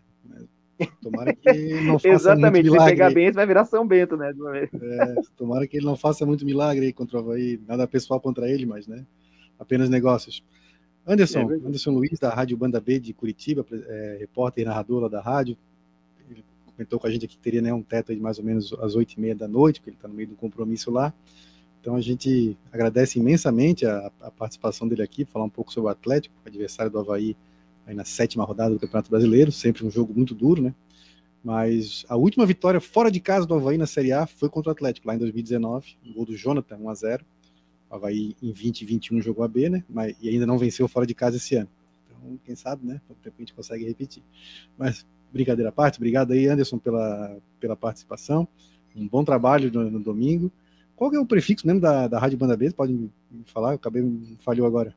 Tomara que não [LAUGHS] faça Exatamente, muito se pegar bem, vai virar São Bento, né? É, tomara que ele não faça muito milagre aí contra o Havaí, nada pessoal contra ele, mas, né? Apenas negócios. Anderson, é Anderson Luiz, da Rádio Banda B de Curitiba, é, repórter e narrador lá da rádio, ele comentou com a gente aqui que teria né, um teto de mais ou menos às oito e meia da noite, porque ele está no meio do compromisso lá. Então a gente agradece imensamente a, a, participação dele aqui, falar um pouco sobre o Atlético, adversário do Havaí aí na sétima rodada do Campeonato Brasileiro, sempre um jogo muito duro, né? Mas a última vitória fora de casa do Havaí na Série A foi contra o Atlético, lá em 2019, um gol do Jonathan, 1 a 0 O Havaí em 2021 jogou a B, né? Mas, e ainda não venceu fora de casa esse ano. Então, quem sabe, né? De repente a gente consegue repetir. Mas, brincadeira à parte, obrigado aí, Anderson, pela, pela participação. Um bom trabalho no, no domingo. Qual é o prefixo mesmo da, da Rádio Banda B? Pode me falar? Eu acabei, falhou agora.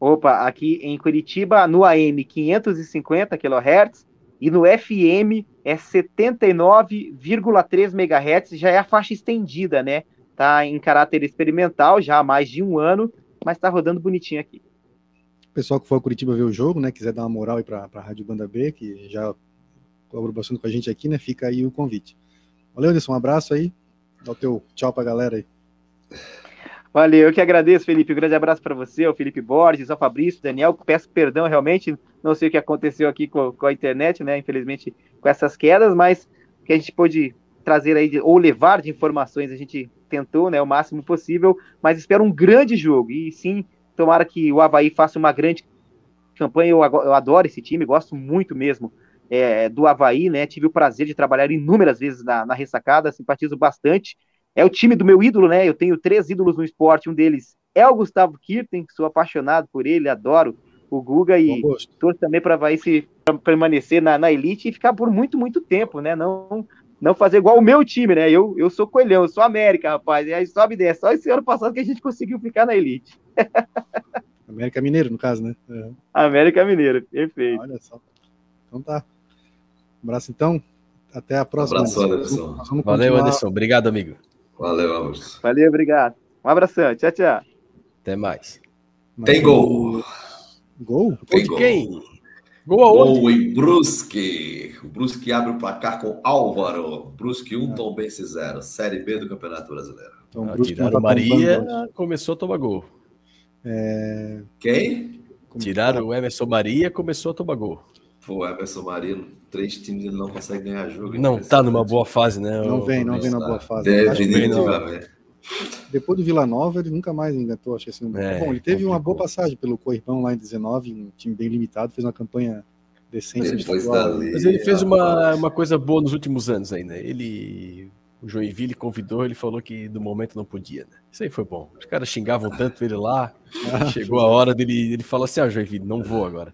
Opa, aqui em Curitiba, no AM 550 kHz e no FM é 79,3 MHz, já é a faixa estendida, né? Tá em caráter experimental já há mais de um ano, mas tá rodando bonitinho aqui. Pessoal que for a Curitiba ver o jogo, né, quiser dar uma moral aí para a Rádio Banda B, que já colaborou bastante com a gente aqui, né, fica aí o convite. Valeu, Anderson, um abraço aí. Dá o teu tchau pra galera aí. Valeu, eu que agradeço, Felipe. Um grande abraço para você, ao Felipe Borges, ao Fabrício, Daniel. Peço perdão, realmente, não sei o que aconteceu aqui com, com, a internet, né? Infelizmente, com essas quedas, mas que a gente pôde trazer aí, ou levar de informações, a gente tentou, né, o máximo possível, mas espero um grande jogo. E sim, tomara que o Havaí faça uma grande campanha. Eu, eu adoro esse time, gosto muito mesmo é, do Havaí, né? Tive o prazer de trabalhar inúmeras vezes na, na ressacada, simpatizo bastante. É o time do meu ídolo, né? Eu tenho três ídolos no esporte, um deles é o Gustavo Kirten, sou apaixonado por ele, adoro o Guga e torço também para vai se permanecer na, na elite e ficar por muito, muito tempo, né? Não, não fazer igual o meu time, né? Eu, eu sou coelhão, eu sou América, rapaz. E aí sobe desce. Só esse ano passado que a gente conseguiu ficar na elite. América Mineiro, no caso, né? É. América Mineiro, perfeito. Olha só. Então tá. Um abraço então. Até a próxima. Um abraço, Anderson. Valeu, Anderson. Obrigado, amigo. Valeu, Anderson. Valeu, obrigado. Um abração. Tchau, tchau. Até mais. Tem gol. Gol? Tem de quem? Gol aonde? Gol em Brusque. O Brusque abre o placar com Álvaro. Brusque 1, Tom Bense 0. Série B do Campeonato Brasileiro. Então, ah, tiraram tá Maria, começou a tomar gol. É... Quem? Tiraram o Emerson Maria, começou a tomar gol. Pô, Emerson Maria, três times ele não consegue ganhar jogo. Não tá numa boa fase, né? Não vem, não vem na boa fase. Definitivamente. Depois do Vila Nova, ele nunca mais engatou, acho assim. É, Bom, ele teve complicou. uma boa passagem pelo Corripão lá em 19, um time bem limitado, fez uma campanha decente. Mas ele fez uma, uma coisa boa nos últimos anos ainda. Ele, o Joinville convidou, ele falou que do momento não podia, né? Isso aí foi bom. Os caras xingavam tanto ele lá, [LAUGHS] chegou a hora dele, ele falou assim, ah, Joinville, não vou agora.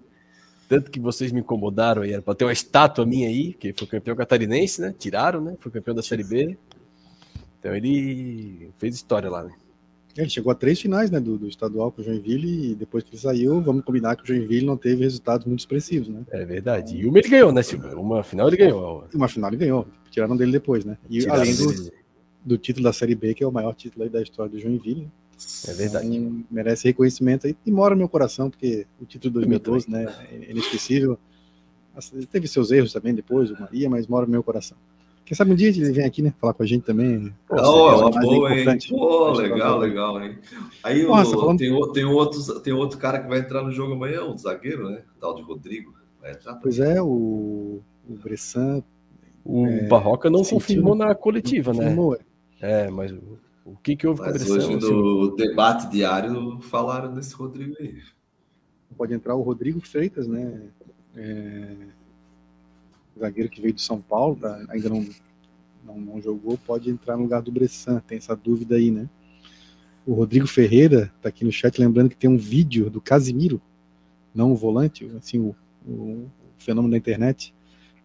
Tanto que vocês me incomodaram aí, era pra ter uma estátua minha aí, que foi campeão catarinense, né? Tiraram, né? Foi campeão da Série B. Então ele fez história lá, né? Ele chegou a três finais, né, do, do estadual com o Joinville e depois que ele saiu, vamos combinar que o Joinville não teve resultados muito expressivos, né? É verdade. E uma ele ganhou, né, Silvio? Uma final ele ganhou. Uma final ele ganhou. Tiraram dele depois, né? E Tiraram além do, do, título da Série B, que é o maior título aí da história do Joinville. Né? É verdade. Então, merece reconhecimento aí e mora no meu coração, porque o título de 2012, né, é inesquecível. Teve seus erros também depois, o Maria, mas mora no meu coração. Quem sabe um dia ele vem aqui, né? Falar com a gente também. Pô, oh, uma boa, hein? Pô, legal, legal, hein? Aí Nossa, o, falando... tem, tem, outro, tem outro cara que vai entrar no jogo amanhã, o zagueiro, né? O tal de Rodrigo. pois é, o, o Bressan. O é, Barroca não confirmou na coletiva, né? Confirmou, é. é, mas o, que, que houve mas com o Bressan? Hoje no debate diário falaram desse Rodrigo aí. Pode entrar o Rodrigo Freitas, né? É zagueiro que veio do São Paulo, tá, ainda não, não, não, jogou, pode entrar no lugar do Bressan, tem essa dúvida aí, né? O Rodrigo Ferreira tá aqui no chat lembrando que tem um vídeo do Casimiro, não o volante, assim, o, o, o fenômeno da internet.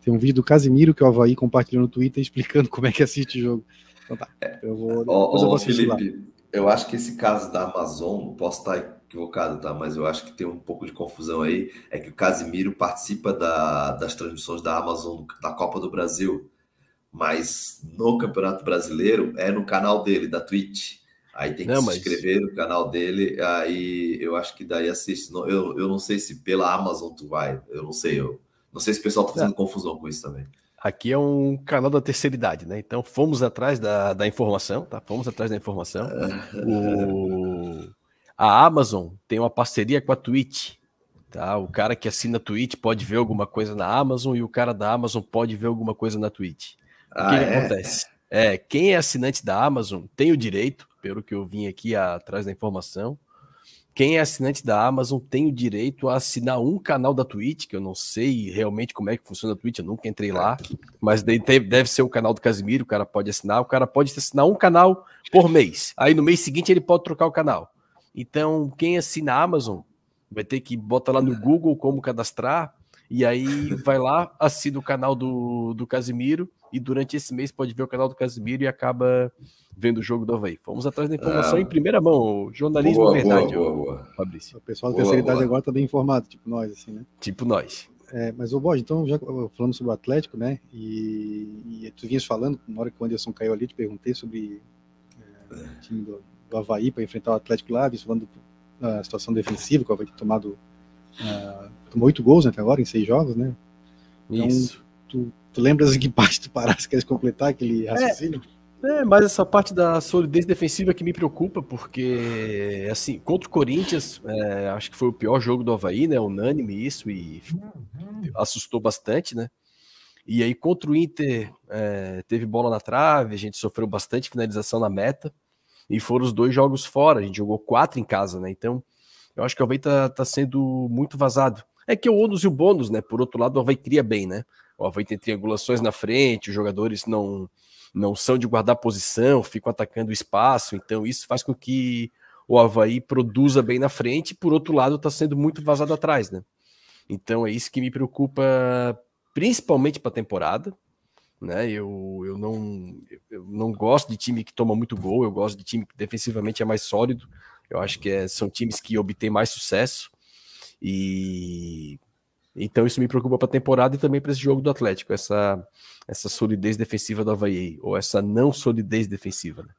Tem um vídeo do Casimiro que o Havaí compartilhou no Twitter explicando [LAUGHS] como é que assiste o jogo. Então tá, eu vou, depois eu vou Felipe, eu acho que esse caso da Amazon, posso estar equivocado, tá? Mas eu acho que tem um pouco de confusão aí. É que o Casimiro participa da, das transmissões da Amazon da Copa do Brasil, mas no Campeonato Brasileiro é no canal dele, da Twitch. Aí tem que não, se mas... inscrever no canal dele, aí eu acho que daí assiste. Eu, eu não sei se pela Amazon tu vai, eu não sei. Eu não sei se o pessoal tá fazendo não. confusão com isso também. Aqui é um canal da terceira idade, né? Então fomos atrás da, da informação, tá? Fomos atrás da informação. o a Amazon tem uma parceria com a Twitch. Tá? O cara que assina a Twitch pode ver alguma coisa na Amazon e o cara da Amazon pode ver alguma coisa na Twitch. Ah, o que, é? que acontece? É, quem é assinante da Amazon tem o direito, pelo que eu vim aqui atrás da informação. Quem é assinante da Amazon tem o direito a assinar um canal da Twitch, que eu não sei realmente como é que funciona a Twitch, eu nunca entrei lá, mas deve ser o canal do Casimiro, o cara pode assinar, o cara pode assinar um canal por mês. Aí no mês seguinte ele pode trocar o canal. Então, quem assina a Amazon vai ter que botar lá no Google como cadastrar, e aí vai lá, assina o canal do, do Casimiro, e durante esse mês pode ver o canal do Casimiro e acaba vendo o jogo do Havaí. Vamos atrás da informação ah, em primeira mão, jornalismo boa, verdade, boa, boa, Fabrício. O pessoal da terceira idade agora está bem informado, tipo nós, assim, né? Tipo nós. É, mas, ô Borges, então, já falando sobre o Atlético, né, e, e tu vinhas falando, na hora que o Anderson caiu ali, te perguntei sobre é, o time do, do Havaí para enfrentar o Atlético lá, falando da situação defensiva, que o Havaí tomado uh, tomou oito gols né, até agora em seis jogos, né? Então, Isso. Tu, tu lembras em que [LAUGHS] parte tu paraste, queres completar aquele raciocínio? É, é, mas essa parte da solidez defensiva que me preocupa, porque, assim, contra o Corinthians, é, acho que foi o pior jogo do Havaí, né? Unânime isso, e assustou bastante, né? E aí, contra o Inter, é, teve bola na trave, a gente sofreu bastante finalização na meta e foram os dois jogos fora. A gente jogou quatro em casa, né? Então, eu acho que o Havaí tá, tá sendo muito vazado. É que o ônus e o bônus, né? Por outro lado, o Havaí cria bem, né? O Havaí tem triangulações na frente, os jogadores não, não são de guardar posição, ficam atacando o espaço, então isso faz com que o Havaí produza bem na frente, e por outro lado está sendo muito vazado atrás, né? Então é isso que me preocupa principalmente para a temporada, né? Eu, eu, não, eu não gosto de time que toma muito gol, eu gosto de time que defensivamente é mais sólido. Eu acho que é, são times que obtêm mais sucesso. E então isso me preocupa para a temporada e também para esse jogo do Atlético, essa, essa solidez defensiva do Havaí, ou essa não solidez defensiva. Né?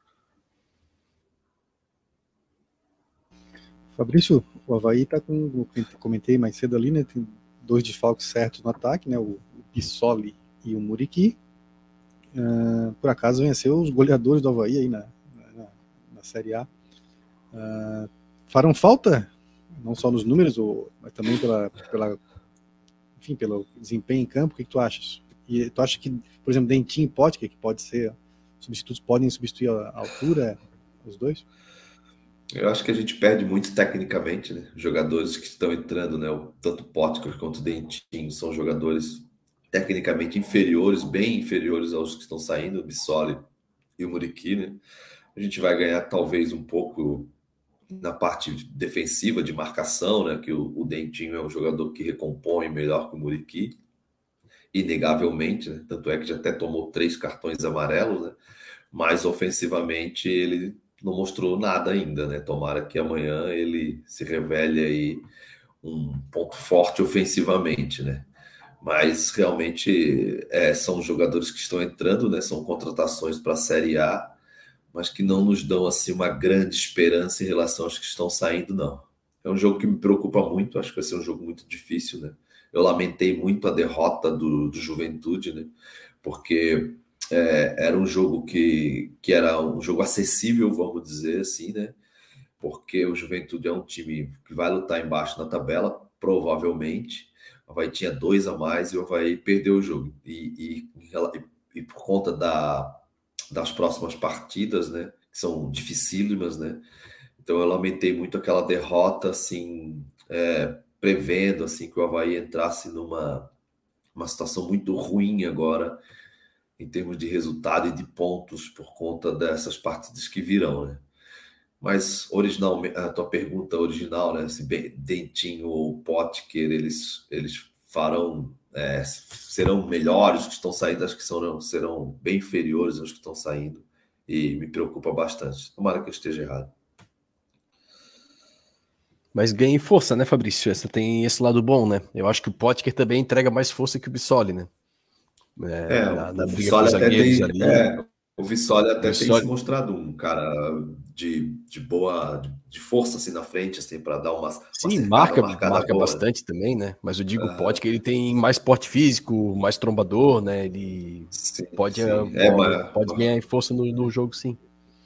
Fabrício, o Havaí está com, comentei mais cedo ali, né? Tem dois desfalques certos no ataque, né? O, Pissoli e o Muriqui. Uh, por acaso venceu os goleadores do Havaí aí na, na, na Série A. Uh, farão falta, não só nos números, ou, mas também pela, pela, enfim, pelo desempenho em campo. O que, que tu achas? E tu acha que, por exemplo, Dentinho e Potker, que pode ser substitutos, podem substituir a, altura, os dois? Eu acho que a gente perde muito tecnicamente, né? Jogadores que estão entrando, né? Tanto Potker quanto Dentinho são jogadores tecnicamente inferiores, bem inferiores aos que estão saindo, o Bissoli e o Muriqui, né? A gente vai ganhar talvez um pouco na parte defensiva de marcação, né? Que o, o Dentinho é um jogador que recompõe melhor que o Muriqui, inegavelmente, né? Tanto é que já até tomou três cartões amarelos, né? Mas ofensivamente ele não mostrou nada ainda, né? Tomara que amanhã ele se revele aí um ponto forte ofensivamente, né? Mas realmente é, são jogadores que estão entrando, né? São contratações para a Série A, mas que não nos dão assim uma grande esperança em relação aos que estão saindo, não. É um jogo que me preocupa muito, acho que vai ser um jogo muito difícil, né? Eu lamentei muito a derrota do, do Juventude, né? Porque é, era um jogo que, que era um jogo acessível, vamos dizer assim, né? Porque o Juventude é um time que vai lutar embaixo na tabela, provavelmente. O Havaí tinha dois a mais e o Havaí perdeu o jogo. E, e, e por conta da, das próximas partidas, né? Que são dificílimas, né? Então eu lamentei muito aquela derrota, assim, é, prevendo assim que o Havaí entrasse numa uma situação muito ruim agora em termos de resultado e de pontos por conta dessas partidas que virão, né? Mas original, a tua pergunta original, né? Se Dentinho ou Potker, eles eles farão é, serão melhores os que estão saindo, acho que serão, serão bem inferiores aos que estão saindo e me preocupa bastante. Tomara que eu esteja errado. Mas ganha em força, né, Fabrício? Essa tem esse lado bom, né? Eu acho que o Potker também entrega mais força que o Bissoli, né? É, é na, na o Vissoli até tem. É, o Vissoli até Vissoli... tem se mostrado um cara de, de boa, de força assim na frente, assim, para dar uma. Sim, uma marca, marca boa, bastante né? também, né? Mas eu digo, é. pode que ele tem mais porte físico, mais trombador, né? Ele sim, pode, sim. Pode, é, mas... pode ganhar força no, no jogo, sim.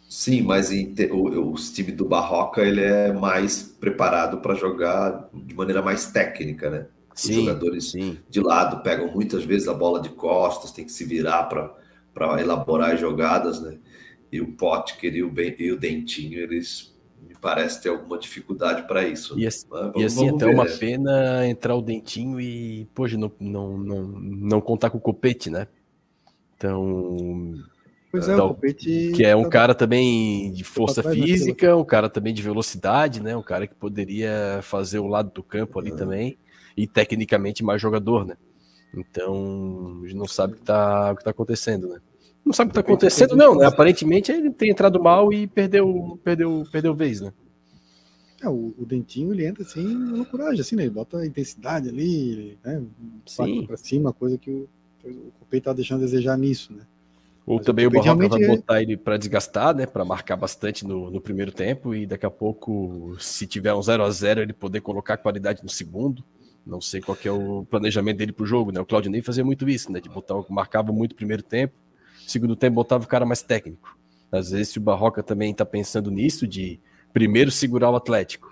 Sim, mas em, o, o time do Barroca ele é mais preparado para jogar de maneira mais técnica, né? Sim, Os jogadores sim. de lado pegam muitas vezes a bola de costas, tem que se virar para elaborar as jogadas, né? E o Potker e o, ben, e o Dentinho, eles me parece ter alguma dificuldade para isso. E, assim, vamos, e assim até ver. uma pena entrar o Dentinho e, poxa, não, não, não, não contar com o Copete, né? Então, Pois é, então, o Copete. Que é um tá... cara também de força física, um cara também de velocidade, né? Um cara que poderia fazer o lado do campo ali também e tecnicamente mais jogador, né? Então, a gente não sabe o que está tá acontecendo, né? Não sabe o que está acontecendo, não, né? Aparentemente ele tem entrado mal e perdeu, perdeu, perdeu vez, né? É, o, o, Dentinho ele entra assim, loucuragem, assim, né? Ele bota a intensidade ali, né? Sim. Pra cima, coisa que o, o Copei tá deixando a desejar nisso, né? Ou Mas também o, o Barroca vai é botar ele para desgastar, né? Para marcar bastante no, no primeiro tempo e daqui a pouco, se tiver um 0 a 0 ele poder colocar qualidade no segundo. Não sei qual é o planejamento dele pro jogo, né? O Claudinei fazia muito isso, né? De botar, marcava muito o primeiro tempo, segundo tempo botava o cara mais técnico. Às vezes, o Barroca também tá pensando nisso, de primeiro segurar o Atlético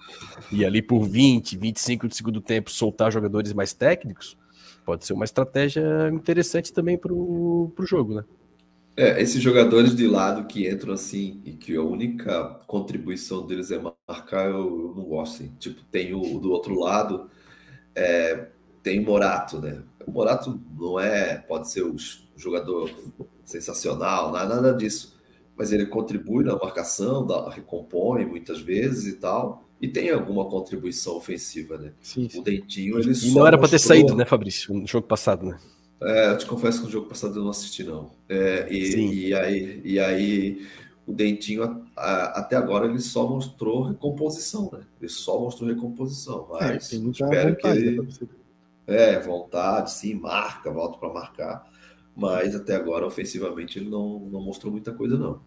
e ali por 20, 25 de segundo tempo soltar jogadores mais técnicos, pode ser uma estratégia interessante também pro, pro jogo, né? É, esses jogadores de lado que entram assim e que a única contribuição deles é marcar, eu, eu não gosto. Assim. Tipo, tem o do outro lado, é, tem Morato, né? O Morato não é, pode ser um jogador sensacional, não é nada disso. mas ele contribui na marcação, dá, recompõe muitas vezes e tal, e tem alguma contribuição ofensiva, né? Sim, sim. O Dentinho, ele E não era para ter saído, né, Fabrício, no jogo passado, né? É, eu te confesso que no jogo passado eu não assisti, não. É, e, e, aí, e aí o Dentinho, a, até agora, ele só mostrou recomposição, né? Ele só mostrou recomposição, é, mas é, espero que ele... Né, é, vontade, sim, marca, volta para marcar, mas até agora, ofensivamente, ele não, não mostrou muita coisa, não.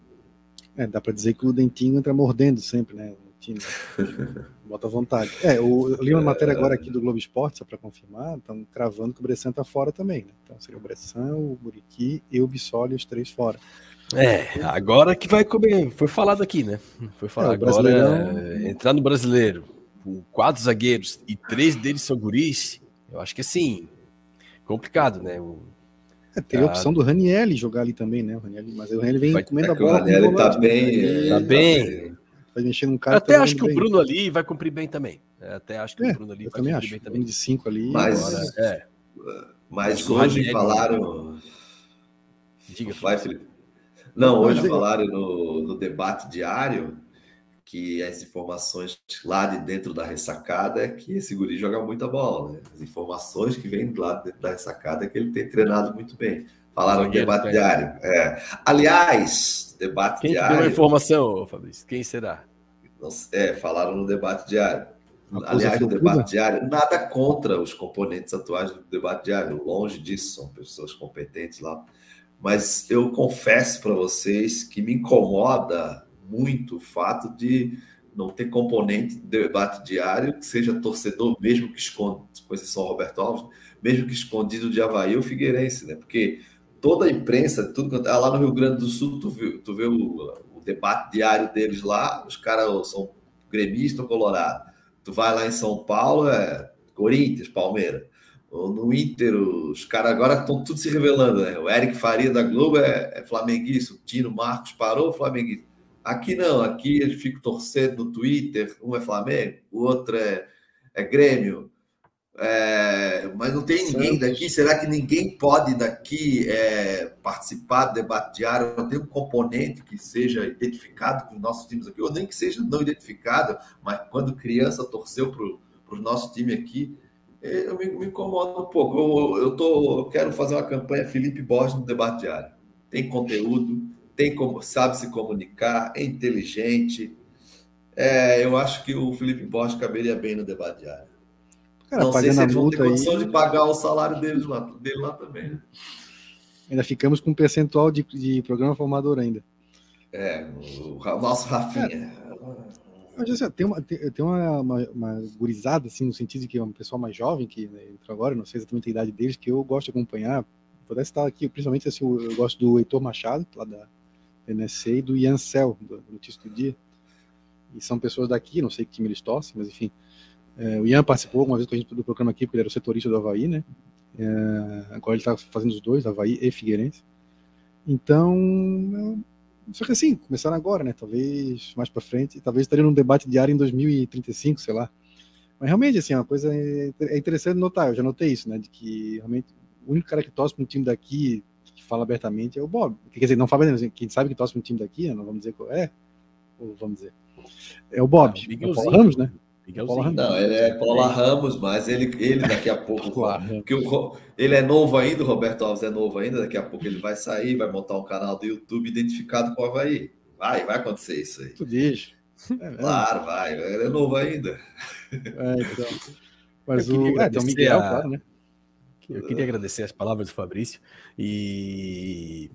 É, dá para dizer que o Dentinho entra mordendo sempre, né? time. [LAUGHS] Bota vontade. É, o, eu li uma matéria agora aqui do Globo Esporte, só para confirmar, estão cravando que o Bressan tá fora também, né? Então seria o Bressan, o Muriqui e o Bissoli, os três fora. É, agora que vai comer, foi falado aqui, né? Foi falado é, agora é, entrar no brasileiro com quatro zagueiros e três deles são guris, eu acho que assim, complicado, né? O, é, teria a opção do Raniel jogar ali também, né? O Raniel, mas o Raniel vem vai, comendo é a bola. O Raniel tá bem, tá bem. Vai mexer num cara. Até acho que bem. o Bruno ali vai cumprir bem também. É, até acho que é, o Bruno ali vai cumprir acho. bem também. de cinco ali. Mas, agora, é. mas hoje falaram. Diga, vai, Felipe. Não, hoje falaram no, no debate diário que as informações lá de dentro da ressacada é que esse guri joga muita bola. Né? As informações que vêm lá de dentro da ressacada é que ele tem treinado muito bem. Falaram no debate tem. diário. É. Aliás, debate Quem diário. Quem deu a informação, Fabrício? Quem será? É, falaram no debate diário. Aliás, no debate diário, nada contra os componentes atuais do debate diário, longe disso, são pessoas competentes lá. Mas eu confesso para vocês que me incomoda muito o fato de não ter componente de debate diário que seja torcedor, mesmo que esconde, com exceção Roberto Alves, mesmo que escondido de Havaí ou Figueirense, né? Porque toda a imprensa, tudo que tá lá no Rio Grande do Sul, tu vê, tu vê o, o debate diário deles lá, os caras são gremista ou colorado. Tu vai lá em São Paulo, é Corinthians, Palmeiras. No Inter, os caras agora estão tudo se revelando, né? O Eric Faria da Globo é, é flamenguista, o Tino Marcos parou, flamenguista. Aqui não, aqui eles ficam torcendo no Twitter, um é Flamengo, o outro é, é Grêmio, é, mas não tem ninguém daqui. Será que ninguém pode daqui é, participar do debate diário? Não tem um componente que seja identificado com os nossos times aqui, ou nem que seja não identificado, mas quando criança torceu para o nosso time aqui, é, eu me, me incomodo um pouco. Eu, eu, tô, eu quero fazer uma campanha Felipe Borges no debate diário. Tem conteúdo, tem como sabe se comunicar, é inteligente. É, eu acho que o Felipe Borges caberia bem no debate diário. Cara, não sei se eles vão ter condição aí... de pagar o salário deles lá, dele lá também. Né? Ainda ficamos com um percentual de, de programa formador ainda. É, o, o nosso Rafinha. É, assim, tem uma, tem, tem uma, uma, uma, gurizada, assim, no sentido de que é um pessoal mais jovem que né, entrou agora, não sei exatamente a idade deles, que eu gosto de acompanhar. Vou estar aqui, principalmente assim, eu gosto do Heitor Machado, lá da NSC, e do Ian Cel, do Notícia do Dia. E são pessoas daqui, não sei que time eles torcem, mas enfim, é, o Ian participou uma vez com a gente do programa aqui, porque ele era o setorista do Havaí, né? É, agora ele está fazendo os dois, Havaí e Figueirense. Então, só que assim, começaram agora, né? Talvez mais para frente, talvez estaria num debate diário em 2035, sei lá. Mas realmente, assim, uma coisa é, é interessante notar, eu já notei isso, né? De que realmente o único cara que torce para um time daqui, fala abertamente, é o Bob. Quer dizer, não fala assim, quem sabe que torce para um time daqui, né? não vamos dizer qual é, ou vamos dizer. É o Bob, é o Paulo Ramos, né? Miguelzinho. Não, ele é Paula Ramos, mas ele, ele daqui a pouco. [LAUGHS] porque o, ele é novo ainda, o Roberto Alves é novo ainda, daqui a pouco ele vai sair, vai montar um canal do YouTube identificado com o Havaí. Vai, vai acontecer isso aí. Tu diz. É claro, vai, ele é novo ainda. É, então. [LAUGHS] Mas o. É, tem o Miguel, a... claro, né? Eu queria agradecer as palavras do Fabrício e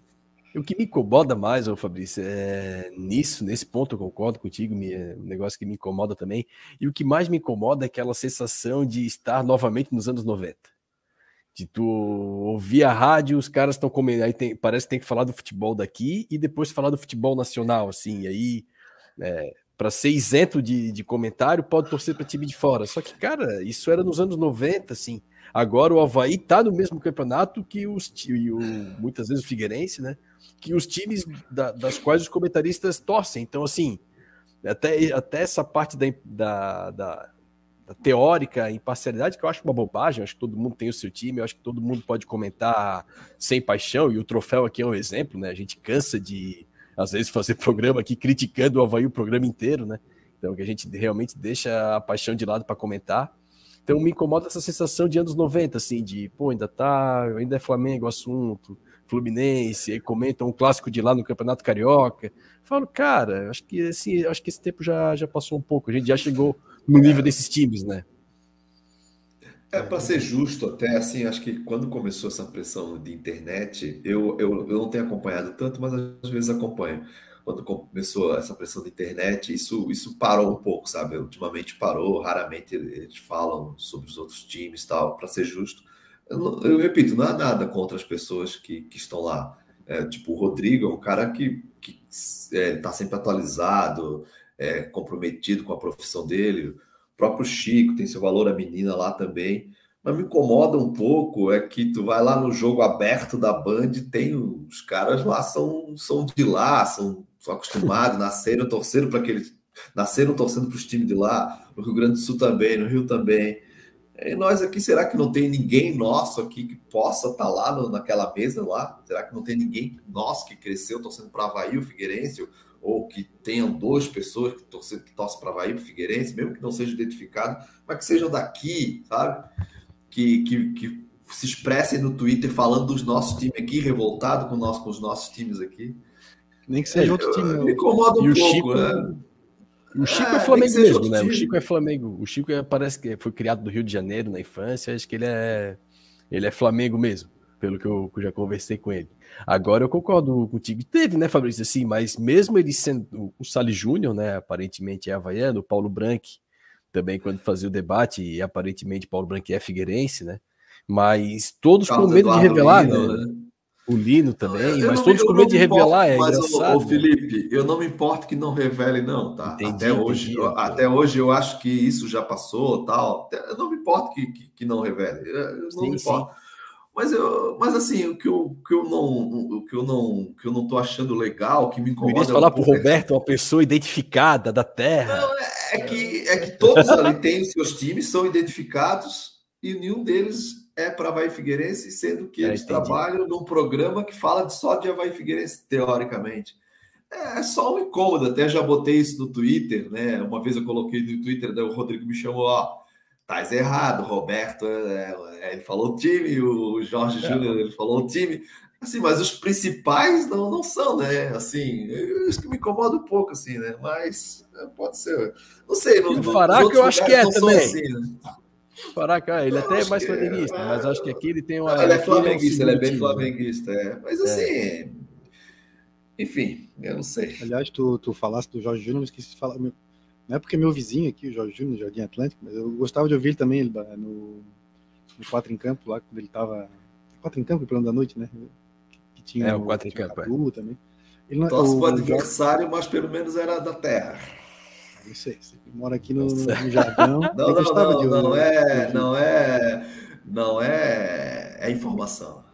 o que me incomoda mais, ô Fabrício, é nisso, nesse ponto eu concordo contigo, me, é um negócio que me incomoda também. E o que mais me incomoda é aquela sensação de estar novamente nos anos 90. De tu ouvir a rádio, os caras estão comendo, aí tem, parece que tem que falar do futebol daqui e depois falar do futebol nacional, assim, e aí, é, para ser isento de, de comentário, pode torcer para time de fora. Só que, cara, isso era nos anos 90, assim. Agora o Havaí tá no mesmo campeonato que os, e o, muitas vezes o Figueirense, né? que os times da, das quais os comentaristas torcem. Então, assim, até, até essa parte da, da, da, da teórica imparcialidade, que eu acho uma bobagem, acho que todo mundo tem o seu time, acho que todo mundo pode comentar sem paixão, e o troféu aqui é um exemplo, né? A gente cansa de às vezes, fazer programa aqui criticando o Havaí o programa inteiro, né? Então, que a gente realmente deixa a paixão de lado para comentar. Então, me incomoda essa sensação de anos 90, assim, de, pô, ainda tá, ainda é Flamengo o assunto, Fluminense, aí comentam um clássico de lá no Campeonato Carioca. Falo, cara, acho que esse, acho que esse tempo já, já passou um pouco, a gente já chegou no nível desses times, né? É, para ser justo, até assim, acho que quando começou essa pressão de internet, eu, eu, eu não tenho acompanhado tanto, mas às vezes acompanho. Quando começou essa pressão de internet, isso, isso parou um pouco, sabe? Ultimamente parou, raramente eles falam sobre os outros times tal, para ser justo. Eu, eu, repito, não há nada contra as pessoas que, que estão lá. É, tipo, o Rodrigo é um cara que está é, tá sempre atualizado, é, comprometido com a profissão dele. O próprio Chico tem seu valor, a menina lá também. Mas me incomoda um pouco é que tu vai lá no jogo aberto da Band, tem os caras lá são, são de lá, são, são acostumados, nasceram torcendo para aqueles nasceram torcendo para os times de lá, no Rio Grande do Sul também, no Rio também. E nós aqui, será que não tem ninguém nosso aqui que possa estar tá lá no, naquela mesa lá? Será que não tem ninguém nosso que cresceu torcendo para Havaí, o Figueirense, ou que tenham duas pessoas que torcem, que torcem para Havaí, o Figueirense, mesmo que não seja identificado, mas que sejam daqui, sabe? Que, que, que se expressem no Twitter falando dos nossos times aqui, revoltado com, nós, com os nossos times aqui. Nem que seja outro time. Me incomoda um e pouco, Chico, né? O Chico é, é Flamengo mesmo, né? O Chico é Flamengo. O Chico é, parece que foi criado no Rio de Janeiro na infância. Acho que ele é, ele é Flamengo mesmo, pelo que eu, que eu já conversei com ele. Agora eu concordo contigo. Teve, né, Fabrício, assim, mas mesmo ele sendo o Sali Júnior, né, aparentemente é havaiano, o Paulo Branco também quando fazia o debate, e aparentemente Paulo Branco é figueirense, né? Mas todos Carlos com medo Eduardo de revelar, Lino, né? né? O Lino também, eu mas todos com medo de revelar, é mas, engraçado. Ô, né? Felipe, eu não me importo que não revele, não, tá? Entendi, até, hoje, entendi, até hoje eu acho que isso já passou, tal. Eu não me importo que, que, que não revele. Eu não sim, me importo. Sim. Mas, eu, mas assim, o que eu, que eu não o que eu não que eu não tô achando legal, que me incomoda. Eu falar é para o Roberto, uma pessoa identificada da Terra. Não, é, é, que, é que todos ali têm os seus times, são identificados e nenhum deles é para Havaí Figueirense, sendo que é, eles entendi. trabalham num programa que fala só de Havaí Figueirense, teoricamente. É, é só um incômodo, até já botei isso no Twitter, né? Uma vez eu coloquei no Twitter, daí o Rodrigo me chamou, ó, tá errado, Roberto, é, é, ele falou o time, o Jorge é. Júnior, ele falou o time, assim, mas os principais não, não são, né? Assim, isso que me incomoda um pouco, assim, né? Mas é, pode ser, não sei. No, Fará que eu acho que é também. Assim, né? Caraca, ele até é mais flamenguista, mas acho que aqui ele tem uma. Ele é flamenguista, ele é bem flamenguista, é. Mas assim, é. enfim, eu não sei. Aliás, tu, tu falaste do Jorge Júnior, eu esqueci de falar. Não é porque é meu vizinho aqui, o Jorge Júnior, Jardim Atlântico, mas eu gostava de ouvir ele também ele, no, no Quatro em Campo, lá quando ele tava. Quatro em Campo, plano da noite, né? Que tinha é, o Quatro em Campo. É. também. Ele não, Torce o, o adversário, mas pelo menos era da terra. Não sei, você mora aqui no, no Jardão. [LAUGHS] Não, não, não, de não, é, não é, não é, é informação.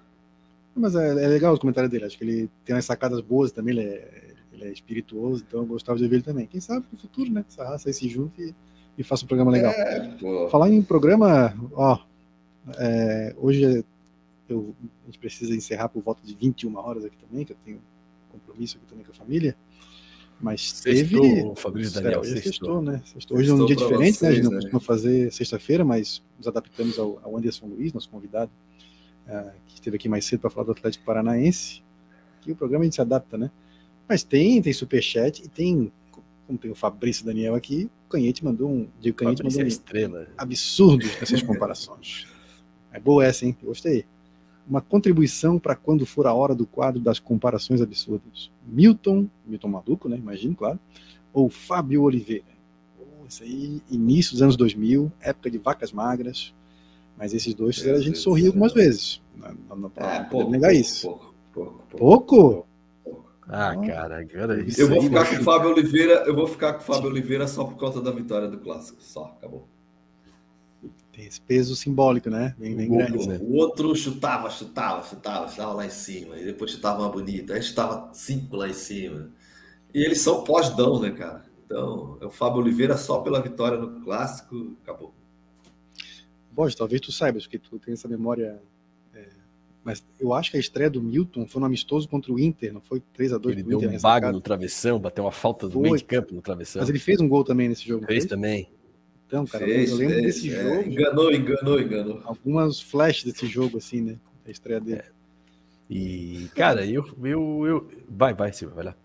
Mas é, é, legal os comentários dele, acho que ele tem umas sacadas boas também, ele é, ele é espirituoso, então eu gostava de ver ele também. Quem sabe no futuro, né? Essa raça aí se junte e, e faça um programa legal. É, Falar em programa, ó, é, hoje eu, a gente precisa encerrar por volta de 21 horas aqui também, que eu tenho compromisso aqui também com a família. Mas sextou, teve. Fabrício Daniel, é, sextou. sextou, né? Sextou. Hoje é um dia diferente, vocês, né? A gente não né? costuma fazer sexta-feira, mas nos adaptamos ao, ao, Anderson Luiz, nosso convidado, uh, que esteve aqui mais cedo para falar do Atlético Paranaense. Que o programa a gente se adapta, né? Mas tem, tem superchat e tem, como tem o Fabrício Daniel aqui, o Canhete mandou um. Digo, Canhete mandou é um estrela. absurdo nessas comparações. É boa essa, hein? Gostei uma contribuição para quando for a hora do quadro das comparações absurdas. Milton, Milton Maluco, né? Imagino, claro, ou Fábio Oliveira. Oh, isso aí, início dos anos 2000, época de vacas magras, mas esses dois fizeram a gente sorrir algumas vezes. Não, não, não é, pouco, negar isso. Pouco? Pouco? pouco? pouco. Ah, cara, agora isso Eu vou ficar com o Fábio Oliveira, eu vou ficar com o Fábio Oliveira só por conta da vitória do clássico. Só, acabou. Tem esse peso simbólico, né? Bem, bem o, grande. Né? O outro chutava, chutava, chutava, chutava lá em cima. E depois chutava uma bonita. Aí chutava cinco lá em cima. E eles são pós-dão, né, cara? Então, é o Fábio Oliveira só pela vitória no clássico, acabou. Borges, talvez tu saibas, porque tu tem essa memória é, Mas eu acho que a estreia do Milton foi no amistoso contra o Inter, não foi 3 a 2 Ele deu Inter, um bago no travessão, bateu uma falta do foi. meio de campo no travessão. Mas ele fez um gol também nesse jogo. Fez, fez? também. Então, cara, fez, eu lembro fez, desse é, jogo. Enganou, enganou, enganou. Algumas flashes desse jogo, assim, né? A estreia dele. É. E, cara, eu, eu, eu. Vai, vai, Silvio, vai lá.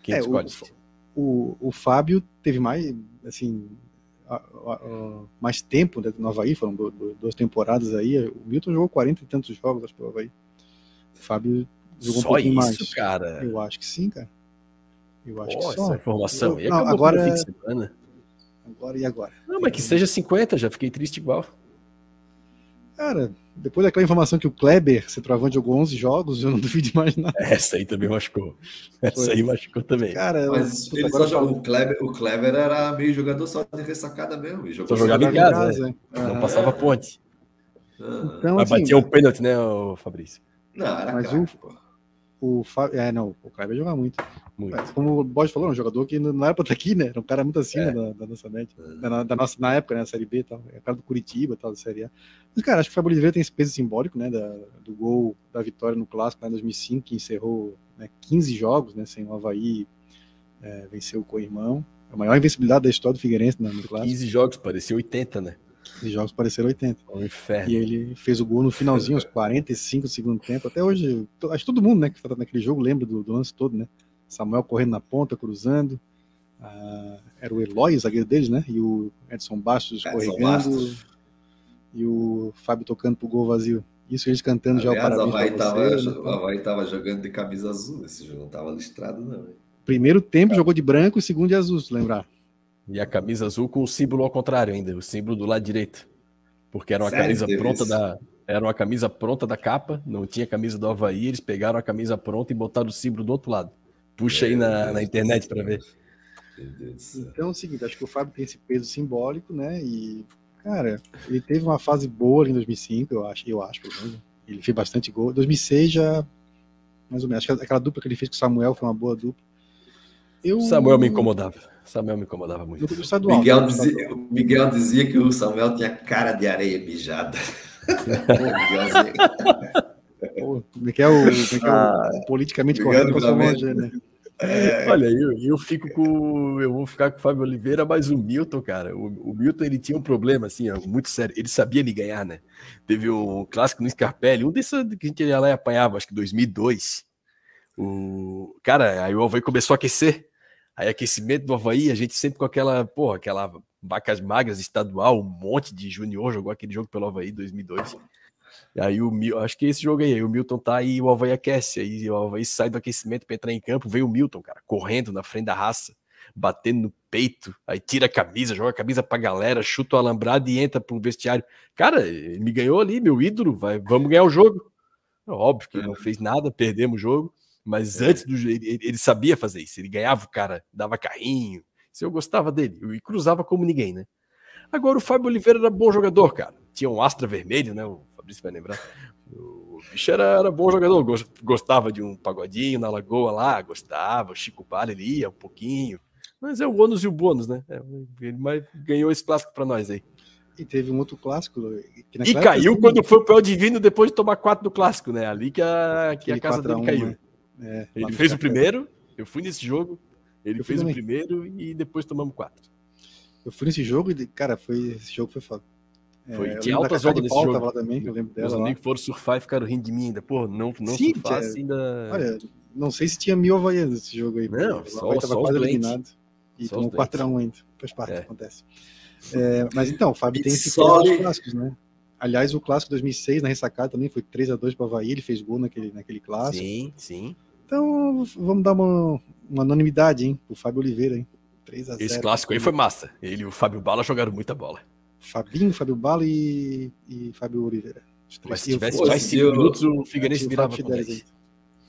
Quem é, escolhe? O, o, o Fábio teve mais, assim, mais tempo né, no Havaí, foram duas temporadas aí. O Milton jogou 40 e tantos jogos, acho, pelo Havaí. O Fábio jogou só um pouquinho isso, mais. cara? Eu acho que sim, cara. Eu acho Pô, que só. Essa informação. Eu, não, agora, agora e agora? Não, mas que seja 50, já fiquei triste igual. Cara, depois daquela informação que o Kleber, centroavante, jogou 11 jogos, eu não [LAUGHS] duvido mais nada. Essa aí também machucou. Essa Foi. aí machucou também. Cara, Mas ele só jogou, o, Kleber, o Kleber era meio jogador só de ressacada mesmo. Jogou só jogava em casa, casa é. não passava ponte. Então, Mas assim, batia o pênalti, né, Fabrício? Não, era Mas craque, o, pô. O Fábio, é, não, o Kleber joga muito. muito. Mas, como o Bode falou, é um jogador que não era pra estar aqui, né? Era um cara muito acima é. da, da, nossa média. É. Da, da, nossa, na época, né? Na Série B e tal. É o cara do Curitiba e tal, da Série A. Mas, cara, acho que o Fábio Oliveira tem esse peso simbólico, né? Da, do gol da vitória no Clássico né, em 2005, que encerrou né, 15 jogos, né? Sem o Havaí é, vencer o co-irmão. A maior invencibilidade da história do Figueirense né, no Clássico. 15 jogos, parecia 80, né? Os jogos pareceram 80. Um inferno. E ele fez o gol no finalzinho, aos 45 do segundo tempo. Até hoje, acho que todo mundo né, que está naquele jogo lembra do, do, lance todo, né? Samuel correndo na ponta, cruzando. Ah, era o Eloy, o zagueiro deles, né? E o Edson Bastos escorregando. E o Fábio tocando pro gol vazio. Isso eles cantando Aliás, já o parabéns. Havaí tava, você, o Havaí tava jogando de camisa azul nesse jogo, não tava listrado, não. Primeiro tempo jogou de branco e segundo de azul, se lembrar. E a camisa azul com o símbolo ao contrário ainda, o símbolo do lado direito. Porque era uma Sério, camisa pronta isso? da. Era uma camisa pronta da capa, não tinha camisa do Havaí, eles pegaram a camisa pronta e botaram o símbolo do outro lado. Puxa é, aí na, na internet para ver. Então é o seguinte, acho que o Fábio tem esse peso simbólico, né? E, cara, ele teve uma fase boa em 2005, eu acho, eu acho, pelo menos. Ele fez bastante gol. 2006 já, mais ou menos. Acho que aquela dupla que ele fez com o Samuel foi uma boa dupla. Eu... Samuel me incomodava. Samuel me incomodava muito. Estadual, Miguel, dizia, Miguel dizia que o Samuel tinha cara de areia mijada. [LAUGHS] Pô, como é que é o, é é ah, politicamente correto com longe, né? É. Olha, eu, eu fico com. Eu vou ficar com o Fábio Oliveira, mas o Milton, cara, o, o Milton ele tinha um problema, assim, ó, muito sério. Ele sabia ele ganhar, né? Teve um clássico no Scarpelli, um desses que a gente ia lá e apanhava, acho que 2002. O... Cara, aí o Havaí começou a aquecer. Aí aquecimento do Havaí, a gente sempre com aquela, porra, aquela vacas magras estadual, um monte de junior jogou aquele jogo pelo Havaí 2002. E aí o Milton, acho que esse jogo aí, o Milton tá aí o Havaí aquece, aí o Havaí sai do aquecimento para entrar em campo, vem o Milton, cara, correndo na frente da raça, batendo no peito, aí tira a camisa, joga a camisa pra galera, chuta o alambrado e entra pro vestiário. Cara, ele me ganhou ali, meu ídolo, vai, vamos ganhar o jogo. Óbvio que ele não fez nada, perdemos o jogo. Mas é. antes do ele, ele sabia fazer isso. Ele ganhava o cara, dava carrinho. Isso eu gostava dele. E cruzava como ninguém, né? Agora o Fábio Oliveira era bom jogador, cara. Tinha um Astra vermelho, né? O Fabrício vai lembrar. O bicho era, era bom jogador. Gostava de um pagodinho na lagoa lá, gostava. O Chico Palha ele ia um pouquinho. Mas é o ônus e o bônus, né? É, ele ganhou esse clássico para nós aí. E teve um outro clássico. e caiu quando foi o Pé Divino depois de tomar quatro do clássico, né? Ali que a, que a casa dele caiu. Né? É, ele fez o primeiro, eu fui nesse jogo, ele eu fez o primeiro e depois tomamos quatro. Eu fui nesse jogo e, cara, foi, esse jogo foi foda. Foi, é, tinha altas ondas nesse jogo. Lá também, eu lembro dela. Os amigos foram surfar e ficaram rindo de mim ainda. Pô, não, não Sim, surfasse tinha, ainda. Olha, não sei se tinha mil havaianos nesse jogo aí. Não, só, só quase eliminado. E só tomou 4x1 ainda. Faz parte, é. acontece. É, mas então, o Fábio tem esse clássicos, né? Aliás, o clássico 2006 na ressacada também foi 3x2 para o Havaí, ele fez gol naquele, naquele clássico. Sim, sim. Então, vamos dar uma, uma anonimidade, hein? O Fábio Oliveira, hein? 3 a 0 Esse clássico aí foi massa. Ele e o Fábio Bala jogaram muita bola. Fabinho, Fábio Bala e, e Fábio Oliveira. Mas se tivesse mais 5 minutos, o Figueirense virava com 10.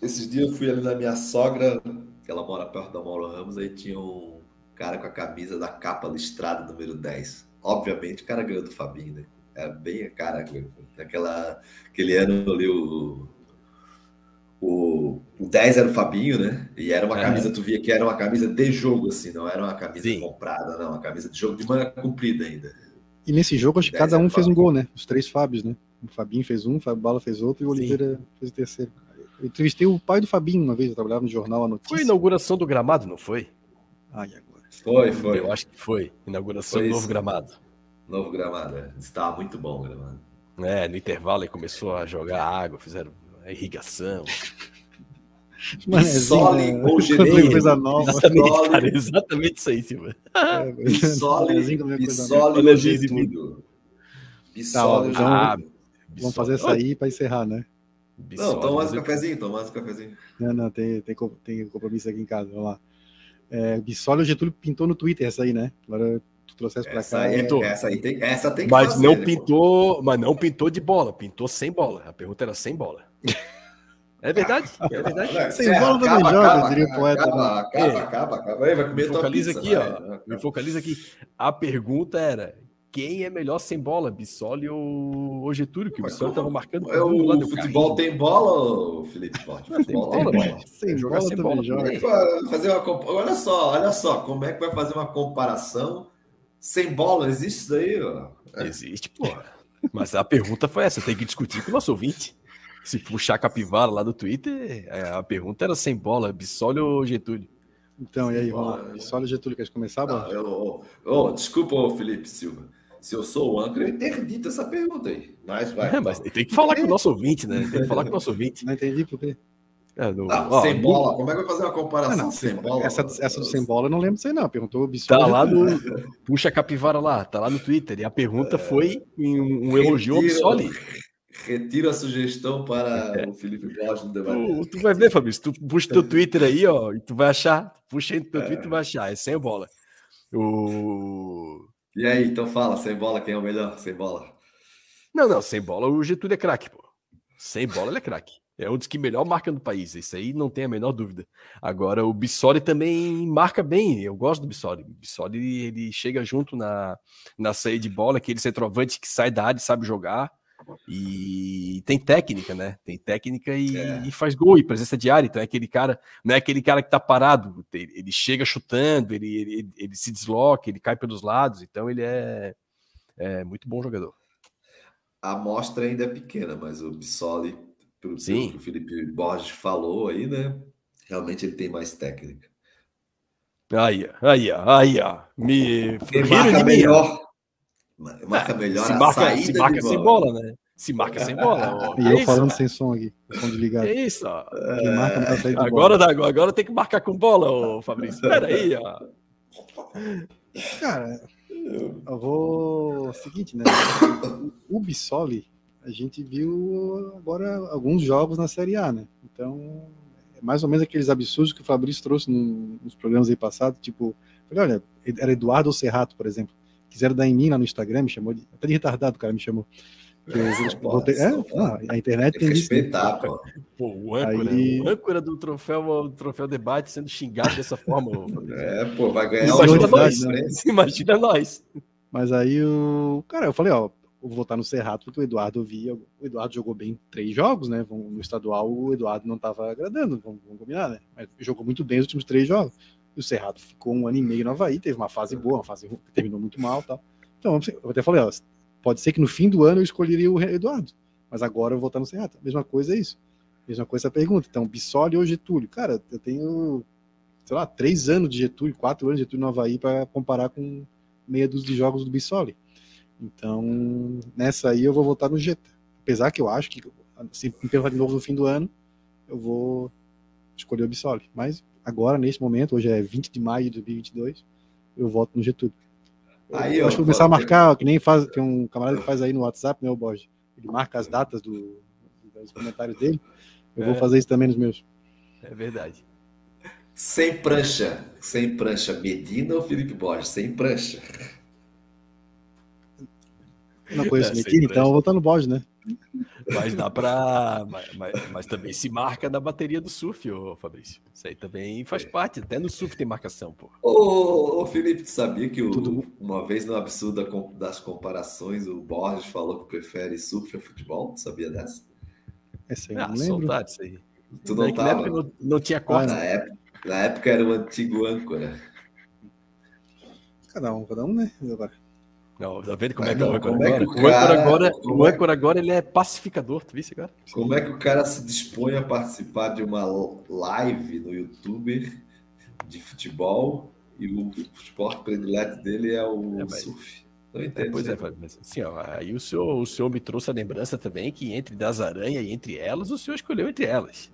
Esses dias eu fui ali na minha sogra, que ela mora perto da Mauro Ramos, aí tinha um cara com a camisa da capa listrada número 10. Obviamente o cara ganhou do Fabinho, né? Era bem a cara, naquela, aquele ano ali o o, o 10 era o Fabinho, né? E era uma é. camisa, tu via que era uma camisa de jogo, assim, não era uma camisa Sim. comprada, não, uma camisa de jogo de manga comprida ainda. E nesse jogo, acho que cada um fez um gol, né? Os três Fábios, né? O Fabinho fez um, o Fábio Bala fez outro e o Oliveira Sim. fez o terceiro. Eu entrevistei o pai do Fabinho uma vez, eu trabalhava no jornal A Notícia. Foi a inauguração do gramado, não foi? E agora? Foi, foi. Eu acho que foi. Inauguração foi do novo gramado. Novo gramado, é. Estava muito bom o gramado. É, no intervalo ele começou a jogar água, fizeram a irrigação. Bissoli né? ou Geneiro. coisa nova. Exatamente, cara, exatamente isso aí, Silva. É, Bissoli ou Getúlio. Bissoli ah, Vamos fazer essa aí para encerrar, né? Bissoli, não, toma mais um cafezinho, toma mais um cafezinho. Não, não, tem, tem, tem compromisso aqui em casa, vamos lá. É, Bissoli ou Getúlio pintou no Twitter essa aí, né? Agora tu trouxeste para cá. Aí, é, essa aí tem, essa tem que mas fazer, não né, pintou, mas não pintou de bola, pintou sem bola. A pergunta era sem bola. É verdade, é verdade. Sem bola também joga, diria o poeta. Acaba, né? acaba, acaba, acaba. Aí, vai comer me focaliza pizza, aqui, ó. Me focaliza aqui. A pergunta era: quem é melhor sem bola, Bissoli ou, ou Getúlio? Que o Bissoli estava marcando. É, o, o [LAUGHS] futebol tem bola, Felipe Forte? Tem bola, tem bola. Sem jogar sem bola. Joga. Fazer uma, olha só, olha só, como é que vai fazer uma comparação sem bola? Existe isso daí? Ó? Existe, porra. Mas a pergunta foi essa: tem que discutir com o nosso ouvinte se puxar a capivara lá do Twitter, é, a pergunta era sem bola, Bissoli ou Getúlio? Então, e aí, lá. Bissoli ou Getúlio, quer começar? Não, eu, oh, desculpa, Felipe Silva. Se eu sou o âncora, eu interdito essa pergunta aí. Mas vai. É, mas tem que falar com o nosso ouvinte, né? Tem que falar com o nosso ouvinte. Não entendi por quê. É, no, não, ó, sem bola, como é que vai fazer uma comparação não, não, sem bola? Essa, essa do sem bola eu não lembro disso aí, não. Perguntou o Bissoli. Tá lá no. Puxa a capivara lá, tá lá no Twitter. E a pergunta é, foi um, um elogio ao Bissoli. Retiro a sugestão para é. [LAUGHS] o Felipe Borges no debate. Tu, tu, vai ver, Fabrício. Tu puxa teu [LAUGHS] Twitter aí, ó, e tu vai achar. Puxa aí teu é. Twitter e vai achar. É sem bola. O... E aí, então fala, sem bola, quem é o melhor? Sem bola. Não, não, sem bola o Getúlio é craque, pô. Sem bola ele é craque. É um dos que melhor marca no país. Isso aí não tem a menor dúvida. Agora, o Bissoli também marca bem. Eu gosto do Bissoli. O Bissoli, ele chega junto na, na saída de bola, aquele centroavante que sai da área e sabe jogar. E tem técnica, né? Tem técnica e, é. e, faz gol e presença diária. Então é aquele cara, não é aquele cara que tá parado. Ele chega chutando, ele, ele, ele se desloca, ele cai pelos lados. Então ele é, é muito bom jogador. A amostra ainda é pequena, mas o Bissoli, pelo que o Felipe Borges falou aí, né? Realmente ele tem mais técnica. Aí, aí, aí. Me ele marca melhor. Marca melhor se marca, se marca sem bola. bola, né? Se marca sem bola. e eu isso, falando sem som aqui, som desligado. É isso, ó. marca agora, bola. agora tem que marcar com bola, ô Fabrício. Espera aí, ó. Cara, eu vou. Seguinte, né? O Bissoli, a gente viu agora alguns jogos na Série A, né? Então, é mais ou menos aqueles absurdos que o Fabrício trouxe nos programas aí passados, tipo, olha, era Eduardo ou Serrato, por exemplo quiseram dar em mim lá no Instagram, me chamou de. Até de retardado, o cara me chamou. É, não, a internet tem isso. Respeitar, pô. pô. o âncora, Aí... o âncora do troféu, do troféu debate sendo xingado dessa forma. é, pô, vai ganhar Imagina nós. Né? Imagina nós. Mas aí o. Cara, eu falei, ó, vou votar no Serrato porque o Eduardo via. O Eduardo jogou bem três jogos, né? No estadual o Eduardo não estava agradando, vamos, vamos combinar, né? Mas jogou muito bem os últimos três jogos. E o Cerrado ficou um ano e meio no Havaí, teve uma fase boa, uma fase que terminou muito mal tal. Então, eu até falei, ó, pode ser que no fim do ano eu escolheria o Eduardo, mas agora eu vou estar no Cerrado. Mesma coisa é isso. Mesma coisa essa pergunta. Então, Bissoli ou Getúlio? Cara, eu tenho, sei lá, três anos de Getúlio, quatro anos de Getúlio no Havaí para comparar com meia dos de jogos do Bissoli. Então, nessa aí eu vou votar no Jeta. Apesar que eu acho que, se me perguntar de novo no fim do ano, eu vou escolher o Bissoli. Mas agora, nesse momento, hoje é 20 de maio de 2022, eu voto no Getúlio. Aí, eu acho que vou começar a marcar, que nem faz, tem um camarada que faz aí no WhatsApp, né, o Borges? Ele marca as datas do, dos comentários dele. Eu é. vou fazer isso também nos meus. É verdade. Sem prancha. Sem prancha. Medina ou Felipe Borges? Sem prancha. Não conheço é, Medina, então eu vou votar no Borges, né? Mas dá para. Mas, mas, mas, também se marca na bateria do surf, ô Fabrício. Isso aí também faz é. parte. Até no surf tem marcação, pô. Ô, ô Felipe, tu sabia que o, Tudo... uma vez no absurdo das comparações, o Borges falou que prefere surf a futebol? Tu sabia dessa? Essa aí ah, não lembro. Saudade, isso aí. Tu não, tava? Não, não, tinha corte. Ah, na, época, na época era o antigo âncora. Cada um, cada um, né? Agora. Não, tá vendo como é que é o? O agora, o âncora agora ele é pacificador, tu isso agora? Como é que o cara se dispõe a participar de uma live no YouTube de futebol e o esporte predileto dele é o é, mas... surf? Não entendo. É, pois é, mas assim, ó, aí o senhor, o senhor me trouxe a lembrança também que entre das aranhas e entre elas, o senhor escolheu entre elas.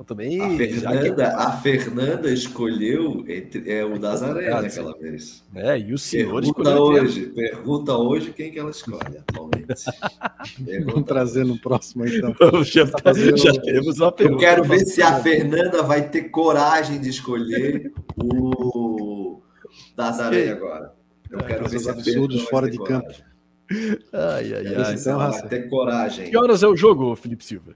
Então também. A Fernanda, a Fernanda escolheu entre, é, o das aranhas naquela vez. É, e o senhor pergunta. Hoje, pergunta hoje quem que ela escolhe atualmente. [LAUGHS] Vamos trazer no próximo, então. [LAUGHS] já, tá já temos uma pergunta. Eu quero ver se a Fernanda vai ter coragem de escolher [LAUGHS] o aranhas agora. Eu quero ver se absurdos fora de campo. Ai, ai, ai. Vai ter coragem. Que horas é o jogo, Felipe Silva?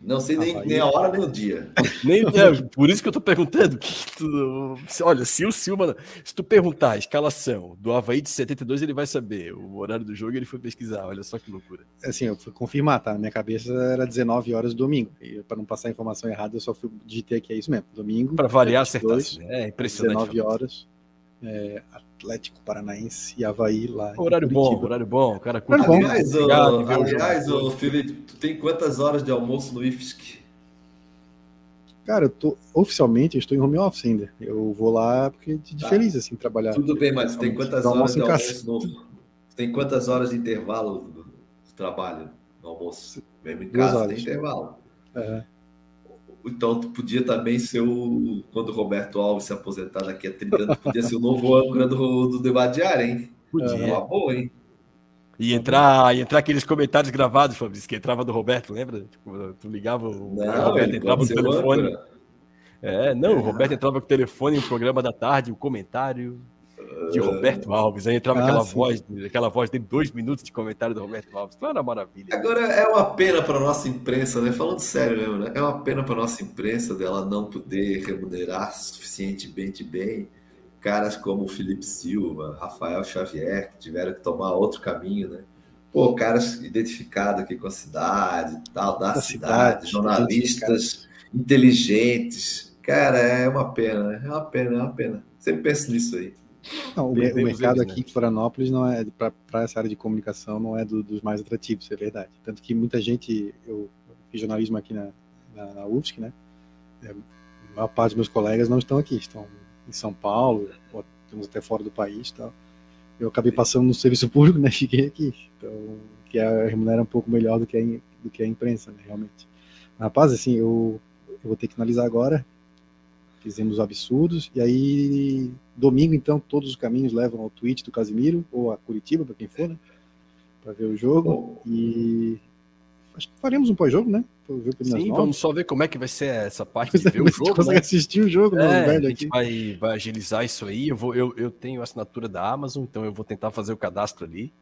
Não sei nem, nem a hora nem o dia. [LAUGHS] Nem, é, por isso que eu tô perguntando. Que tu, olha, se o Silva. Se tu perguntar a escalação do Havaí de 72, ele vai saber. O horário do jogo ele foi pesquisar. Olha só que loucura. Assim, eu fui confirmar, tá? Na minha cabeça era 19 horas domingo. E para não passar a informação errada, eu só fui digitei que é isso mesmo. Domingo. Para variar, acertar. É impressionante. 19 horas. É, Atlético Paranaense e Havaí lá. Horário bom, horário bom. Cara, curte. Aliás, o, aliás o Felipe, tu tem quantas horas de almoço no IFSC? Cara, eu tô, oficialmente eu estou em home office ainda. Eu vou lá porque de tá. feliz assim trabalhar. Tudo bem, mas tem quantas horas de almoço no, Tem quantas horas de intervalo de trabalho no almoço? Mesmo em casa tem intervalo. É. Então, tu podia também ser o. Quando o Roberto Alves se aposentar daqui a 30 anos, podia ser o novo âncora do, do debate diário, hein? Podia. Uma boa, hein? E entrar, e entrar aqueles comentários gravados, Fabrício, que entrava do Roberto, lembra? Tipo, tu ligava, o não, Roberto entrava no telefone. É, não, o Roberto entrava com o telefone, o programa da tarde, o comentário de Roberto Alves. Aí entrava ah, aquela voz, aquela voz de dois minutos de comentário do Roberto Alves. Não era maravilha. Agora é uma pena para nossa imprensa, né? Falando sério mesmo, né? É uma pena para nossa imprensa dela não poder remunerar suficientemente bem caras como Felipe Silva, Rafael Xavier, que tiveram que tomar outro caminho, né? Pô, caras identificados aqui com a cidade, tal, da, da cidade, cidade, jornalistas inteligentes. Cara, é uma pena, né? É uma pena, é uma pena. Sempre penso nisso aí. Não, o, mercado aqui né? em Florianópolis não é para essa área de comunicação não é do, dos mais atrativos, é verdade. Tanto que muita gente, eu fiz jornalismo aqui na, na, na UFSC, né? É, a maior parte dos meus colegas não estão aqui, estão em São Paulo, ou temos até fora do país, tal. Eu acabei passando no serviço público, né? [LAUGHS] Fiquei aqui, então que a remunera um pouco melhor do que a, do que a imprensa, né? Realmente. Rapaz, assim, eu, eu vou ter que analisar agora fizemos absurdos, e aí domingo então todos os caminhos levam ao tweet do Casimiro, ou a Curitiba, para quem for, né? Para ver o jogo, e acho que faremos um pós-jogo, né? Sim, vamos só ver como é que vai ser essa parte de ver o jogo. consegue né? assistir o jogo, é, velho a gente vai, vai, agilizar isso aí. Eu, vou, eu, eu tenho assinatura da Amazon, então eu vou tentar fazer o cadastro ali.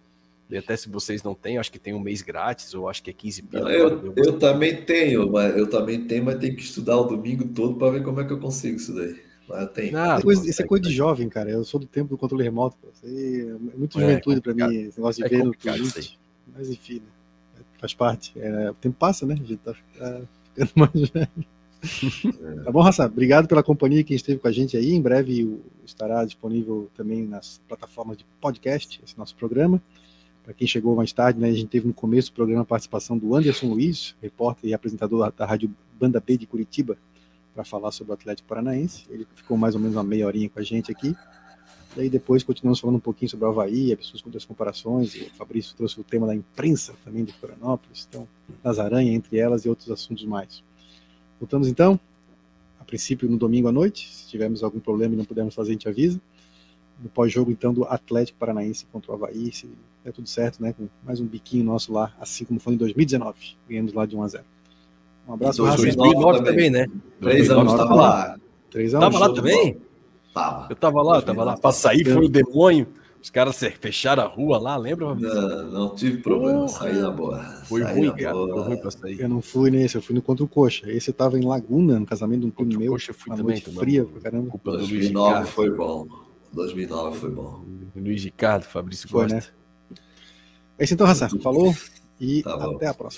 E até se vocês não têm, acho que tem um mês grátis, ou acho que é 15 pila. Eu, eu também tenho, mas eu também tenho, mas tenho que estudar o domingo todo para ver como é que eu consigo isso daí. Mas eu tenho. Ah, coisa, isso é coisa de jovem, cara. Eu sou do tempo do controle remoto. É muito é, juventude para mim, esse negócio de é ver no Twitch. Mas enfim, né? faz parte. É, o tempo passa, né? A gente tá ficando mais [LAUGHS] velho. Tá bom, Raça? Obrigado pela companhia que esteve com a gente aí. Em breve estará disponível também nas plataformas de podcast, esse nosso programa. Para quem chegou mais tarde, né, a gente teve no começo do programa a participação do Anderson Luiz, repórter e apresentador da Rádio Banda B de Curitiba, para falar sobre o Atlético Paranaense. Ele ficou mais ou menos uma meia horinha com a gente aqui. E aí depois continuamos falando um pouquinho sobre o Havaí, pessoas com as comparações. o Fabrício trouxe o tema da imprensa também de Florianópolis, então, das aranhas, entre elas e outros assuntos mais. Voltamos então, a princípio no domingo à noite. Se tivermos algum problema e não pudermos fazer, a gente avisa. No pós-jogo, então, do Atlético Paranaense contra o Havaí. Se é tudo certo, né? Com mais um biquinho nosso lá, assim como foi em 2019. Ganhamos lá de 1 a 0 Um abraço. 2009 também, né? Três anos estava lá. Três anos. Tava lá também? Tava. Eu tava lá, eu tava lá. Pra sair foi o demônio. Os caras fecharam a rua lá, lembra? Não, não tive problema, Porra. saí na boa. Foi saí ruim, cara. Boa. Foi ruim pra sair. Eu não fui nesse, eu fui no contra o Coxa. Esse eu tava em Laguna, no casamento de um primo meu. Coxa fui também. fria pra caramba. 2009 foi bom. 2009 foi bom. Luiz Ricardo, Fabrício foi, Costa. Né? É isso então, Raça. Falou e tá até a próxima.